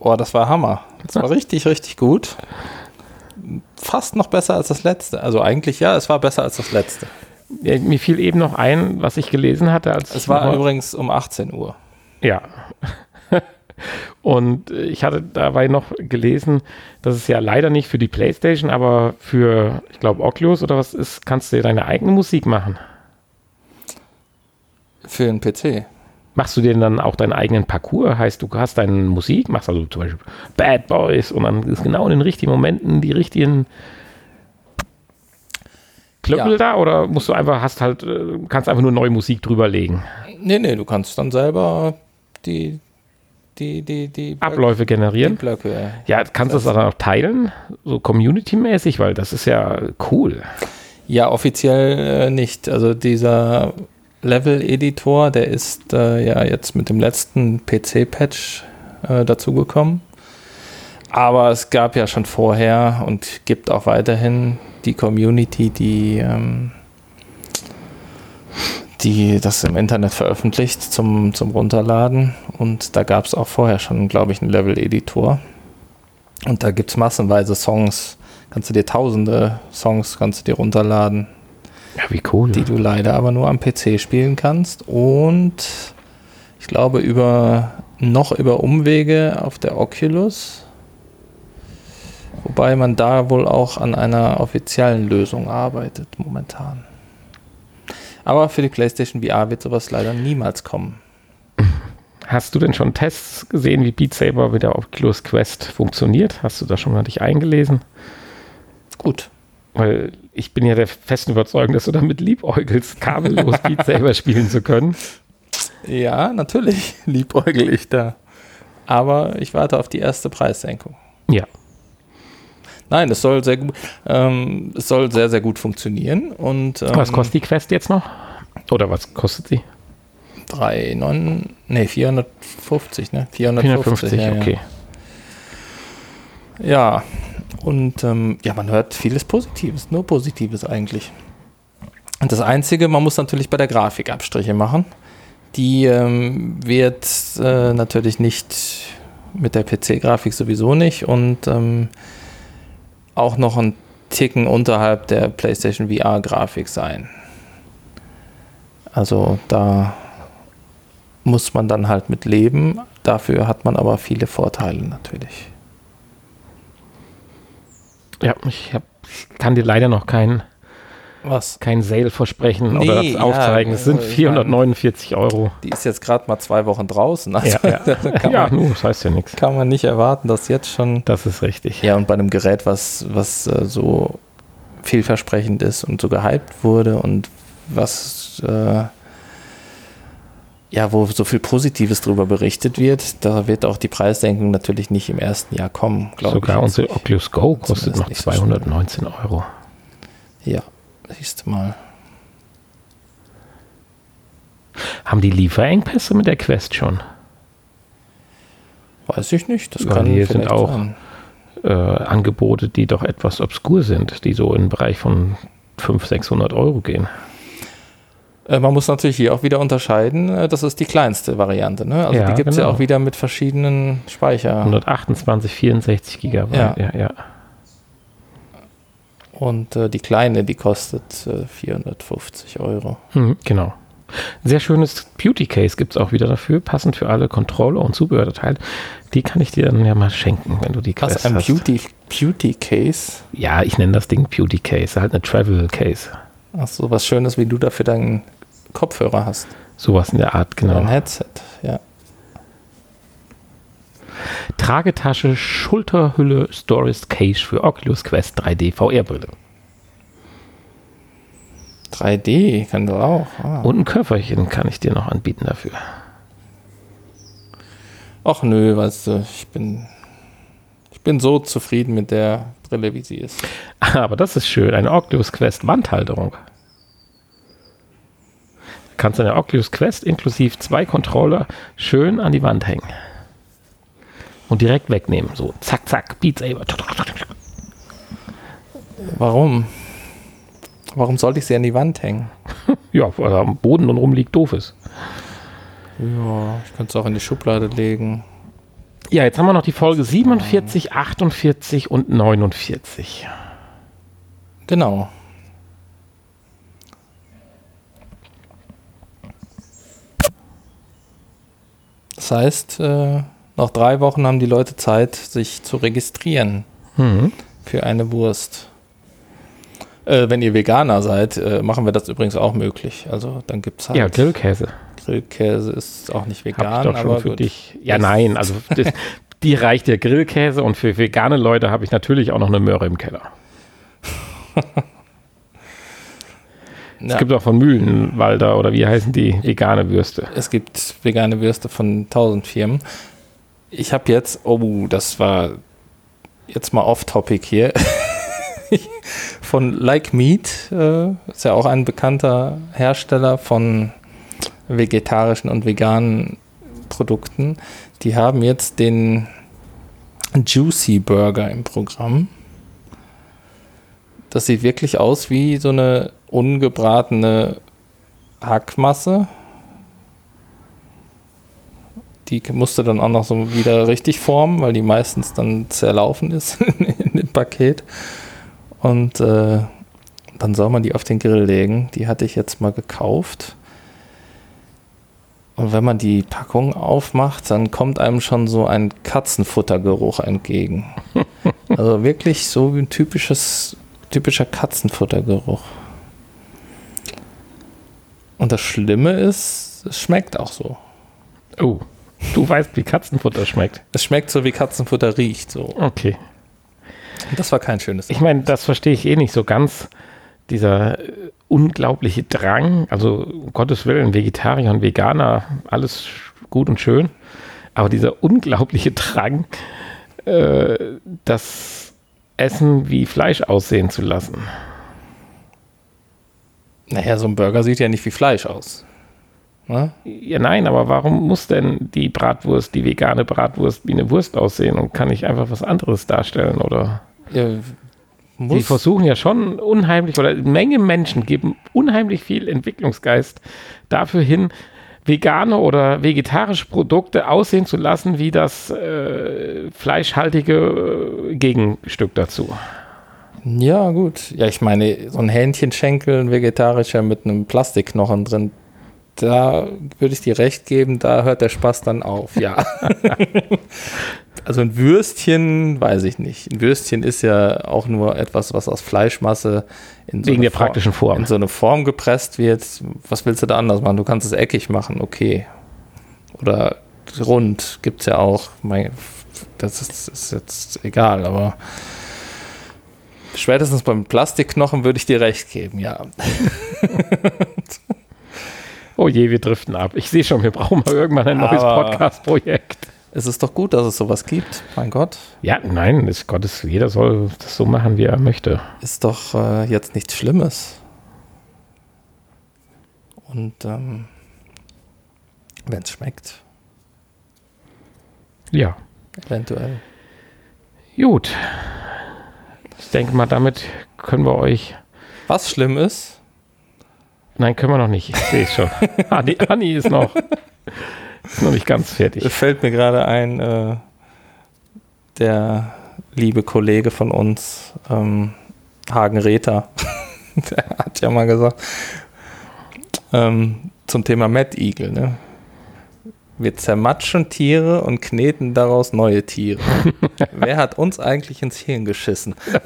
Oh, das war Hammer. Das war [laughs] richtig, richtig gut. Fast noch besser als das letzte. Also eigentlich ja, es war besser als das letzte. Ja, mir fiel eben noch ein, was ich gelesen hatte. Als es war übrigens um 18 Uhr. Ja. [laughs] Und ich hatte dabei noch gelesen, dass es ja leider nicht für die PlayStation, aber für, ich glaube, Oculus oder was ist, kannst du dir deine eigene Musik machen. Für einen PC. Machst du dir dann auch deinen eigenen Parcours? Heißt, du hast deine Musik, machst also zum Beispiel Bad Boys und dann ist genau in den richtigen Momenten die richtigen Klöppel ja. da oder musst du einfach, hast halt, äh, kannst einfach nur neue Musik drüberlegen? Nee, nee, du kannst dann selber die, die, die, die Abläufe generieren. Die Blöcke. Ja, kannst du das dann auch teilen, so community-mäßig, weil das ist ja cool. Ja, offiziell äh, nicht. Also dieser Level-Editor, der ist äh, ja jetzt mit dem letzten PC-Patch äh, dazugekommen. Aber es gab ja schon vorher und gibt auch weiterhin die Community, die, ähm, die das im Internet veröffentlicht zum, zum Runterladen. Und da gab es auch vorher schon, glaube ich, einen Level-Editor. Und da gibt es massenweise Songs. Kannst du dir tausende Songs kannst du dir runterladen ja, wie cool. Die du leider aber nur am PC spielen kannst. Und ich glaube, über noch über Umwege auf der Oculus. Wobei man da wohl auch an einer offiziellen Lösung arbeitet momentan. Aber für die PlayStation VR wird sowas leider niemals kommen. Hast du denn schon Tests gesehen, wie Beat Saber mit der Oculus Quest funktioniert? Hast du da schon mal dich eingelesen? Gut. Weil ich bin ja der festen Überzeugung, dass du damit liebäugelst, kabellos [laughs] Beat selber spielen zu können. Ja, natürlich [laughs] liebäugel ich da. Aber ich warte auf die erste Preissenkung. Ja. Nein, es soll sehr gut, ähm, es soll sehr, sehr gut funktionieren. Und, ähm, was kostet die Quest jetzt noch? Oder was kostet sie? 3, 9, nee, 450, ne? 450, 450 ja, okay. Ja, und ähm, ja, man hört vieles Positives, nur Positives eigentlich. Und das Einzige, man muss natürlich bei der Grafik Abstriche machen. Die ähm, wird äh, natürlich nicht mit der PC-Grafik sowieso nicht und ähm, auch noch ein Ticken unterhalb der PlayStation VR-Grafik sein. Also da muss man dann halt mit leben. Dafür hat man aber viele Vorteile natürlich. Ja, ich hab, kann dir leider noch kein, was? kein Sale versprechen nee, oder das aufzeigen. Ja, es sind 449 Euro. Die ist jetzt gerade mal zwei Wochen draußen. Also ja, ja. [laughs] kann ja man, das heißt ja nichts. Kann man nicht erwarten, dass jetzt schon. Das ist richtig. Ja, und bei einem Gerät, was, was äh, so vielversprechend ist und so gehypt wurde und was äh, ja, wo so viel Positives darüber berichtet wird, da wird auch die Preissenkung natürlich nicht im ersten Jahr kommen, glaube ich. Sogar unser Oculus Go kostet noch 219 so Euro. Ja, siehst du mal. Haben die Lieferengpässe mit der Quest schon? Weiß ich nicht. Das kann hier sind auch äh, Angebote, die doch etwas obskur sind, die so im Bereich von 500, 600 Euro gehen. Äh, man muss natürlich hier auch wieder unterscheiden, äh, das ist die kleinste Variante. Ne? Also ja, die gibt es genau. ja auch wieder mit verschiedenen Speicher. 128, 64 Gigabyte, ja, ja. ja. Und äh, die kleine, die kostet äh, 450 Euro. Mhm, genau. Sehr schönes Beauty Case gibt es auch wieder dafür, passend für alle Controller und Zubehörteile. Die kann ich dir dann ja mal schenken, wenn du die Quest Was, ein hast. Beauty, Beauty Case? Ja, ich nenne das Ding Beauty Case, halt eine Travel Case. Ach so, was Schönes, wie du dafür deinen Kopfhörer hast. Sowas in der Art, genau. Ein Headset, ja. Tragetasche, Schulterhülle, Storage Case für Oculus Quest 3D VR-Brille. 3D kann du auch. Ah. Und ein Köfferchen kann ich dir noch anbieten dafür. Ach nö, weißt du, ich bin, ich bin so zufrieden mit der Brille, wie sie ist. Aber das ist schön, eine Oculus Quest Wandhalterung. Du kannst eine Oculus Quest inklusive zwei Controller schön an die Wand hängen. Und direkt wegnehmen. So, zack, zack, Beat Saber. Warum? Warum sollte ich sie an die Wand hängen? [laughs] ja, weil am Boden und rumliegt, doof ist. Ja, ich könnte es auch in die Schublade legen. Ja, jetzt haben wir noch die Folge 47, 48 und 49. Genau. Das heißt, äh, noch drei Wochen haben die Leute Zeit, sich zu registrieren mhm. für eine Wurst. Äh, wenn ihr Veganer seid, äh, machen wir das übrigens auch möglich. Also dann gibt es halt. Ja, Grillkäse. Grillkäse ist auch nicht vegan. Hab ich doch schon für gut. dich. Ja, nein, also [laughs] das, die reicht der Grillkäse und für vegane Leute habe ich natürlich auch noch eine Möhre im Keller. [laughs] Es ja. gibt auch von Mühlenwalder oder wie heißen die vegane Würste? Es gibt vegane Würste von tausend Firmen. Ich habe jetzt, oh, das war jetzt mal off-topic hier. [laughs] von Like Meat, äh, ist ja auch ein bekannter Hersteller von vegetarischen und veganen Produkten. Die haben jetzt den Juicy Burger im Programm. Das sieht wirklich aus wie so eine ungebratene Hackmasse. Die musste dann auch noch so wieder richtig formen, weil die meistens dann zerlaufen ist [laughs] in dem Paket. Und äh, dann soll man die auf den Grill legen. Die hatte ich jetzt mal gekauft. Und wenn man die Packung aufmacht, dann kommt einem schon so ein Katzenfuttergeruch entgegen. [laughs] also wirklich so wie ein typisches, typischer Katzenfuttergeruch. Und das Schlimme ist, es schmeckt auch so. Oh, du weißt, wie Katzenfutter schmeckt. Es schmeckt so, wie Katzenfutter riecht. So. Okay. Das war kein schönes. Ich meine, das verstehe ich eh nicht so ganz. Dieser äh, unglaubliche Drang, also um Gottes Willen, Vegetarier und Veganer, alles gut und schön. Aber dieser unglaubliche Drang, äh, das Essen wie Fleisch aussehen zu lassen. Naja, so ein Burger sieht ja nicht wie Fleisch aus. Ne? Ja, nein, aber warum muss denn die Bratwurst, die vegane Bratwurst, wie eine Wurst aussehen und kann ich einfach was anderes darstellen oder? Ja, die versuchen ja schon unheimlich, oder eine Menge Menschen geben unheimlich viel Entwicklungsgeist dafür hin, vegane oder vegetarische Produkte aussehen zu lassen wie das äh, fleischhaltige äh, Gegenstück dazu. Ja, gut. Ja, ich meine, so ein Hähnchenschenkel, ein vegetarischer mit einem Plastikknochen drin, da würde ich dir recht geben, da hört der Spaß dann auf, ja. [laughs] also ein Würstchen, weiß ich nicht. Ein Würstchen ist ja auch nur etwas, was aus Fleischmasse in so, Wegen der Form, praktischen Form. in so eine Form gepresst wird. Was willst du da anders machen? Du kannst es eckig machen, okay. Oder rund gibt es ja auch. Das ist, ist jetzt egal, aber spätestens beim Plastikknochen würde ich dir recht geben, ja. [laughs] Oh je, wir driften ab. Ich sehe schon, wir brauchen mal irgendwann ein neues Podcast-Projekt. Es ist doch gut, dass es sowas gibt. Mein Gott. Ja, nein, ist Gottes, jeder soll das so machen, wie er möchte. Ist doch äh, jetzt nichts Schlimmes. Und ähm, wenn es schmeckt. Ja. Eventuell. Gut. Ich denke mal, damit können wir euch. Was schlimm ist? Nein, können wir noch nicht. Ich sehe es schon. [laughs] Anni, Anni ist noch. Ist noch nicht ganz fertig. Es fällt mir gerade ein, äh, der liebe Kollege von uns, ähm, Hagen Rether, [laughs] der hat ja mal gesagt, ähm, zum Thema Mad Eagle, ne? Wir zermatschen Tiere und kneten daraus neue Tiere. [laughs] Wer hat uns eigentlich ins Hirn geschissen? [laughs]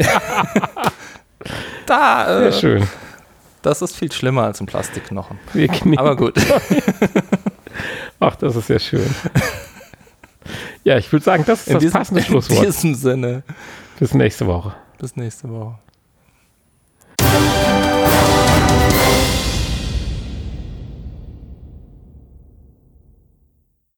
da, äh, Sehr schön. Das ist viel schlimmer als ein Plastikknochen. Aber gut. [laughs] Ach, das ist ja schön. Ja, ich würde sagen, das ist In das diesem, passende Schlusswort. In diesem Sinne. Bis nächste Woche. Bis nächste Woche.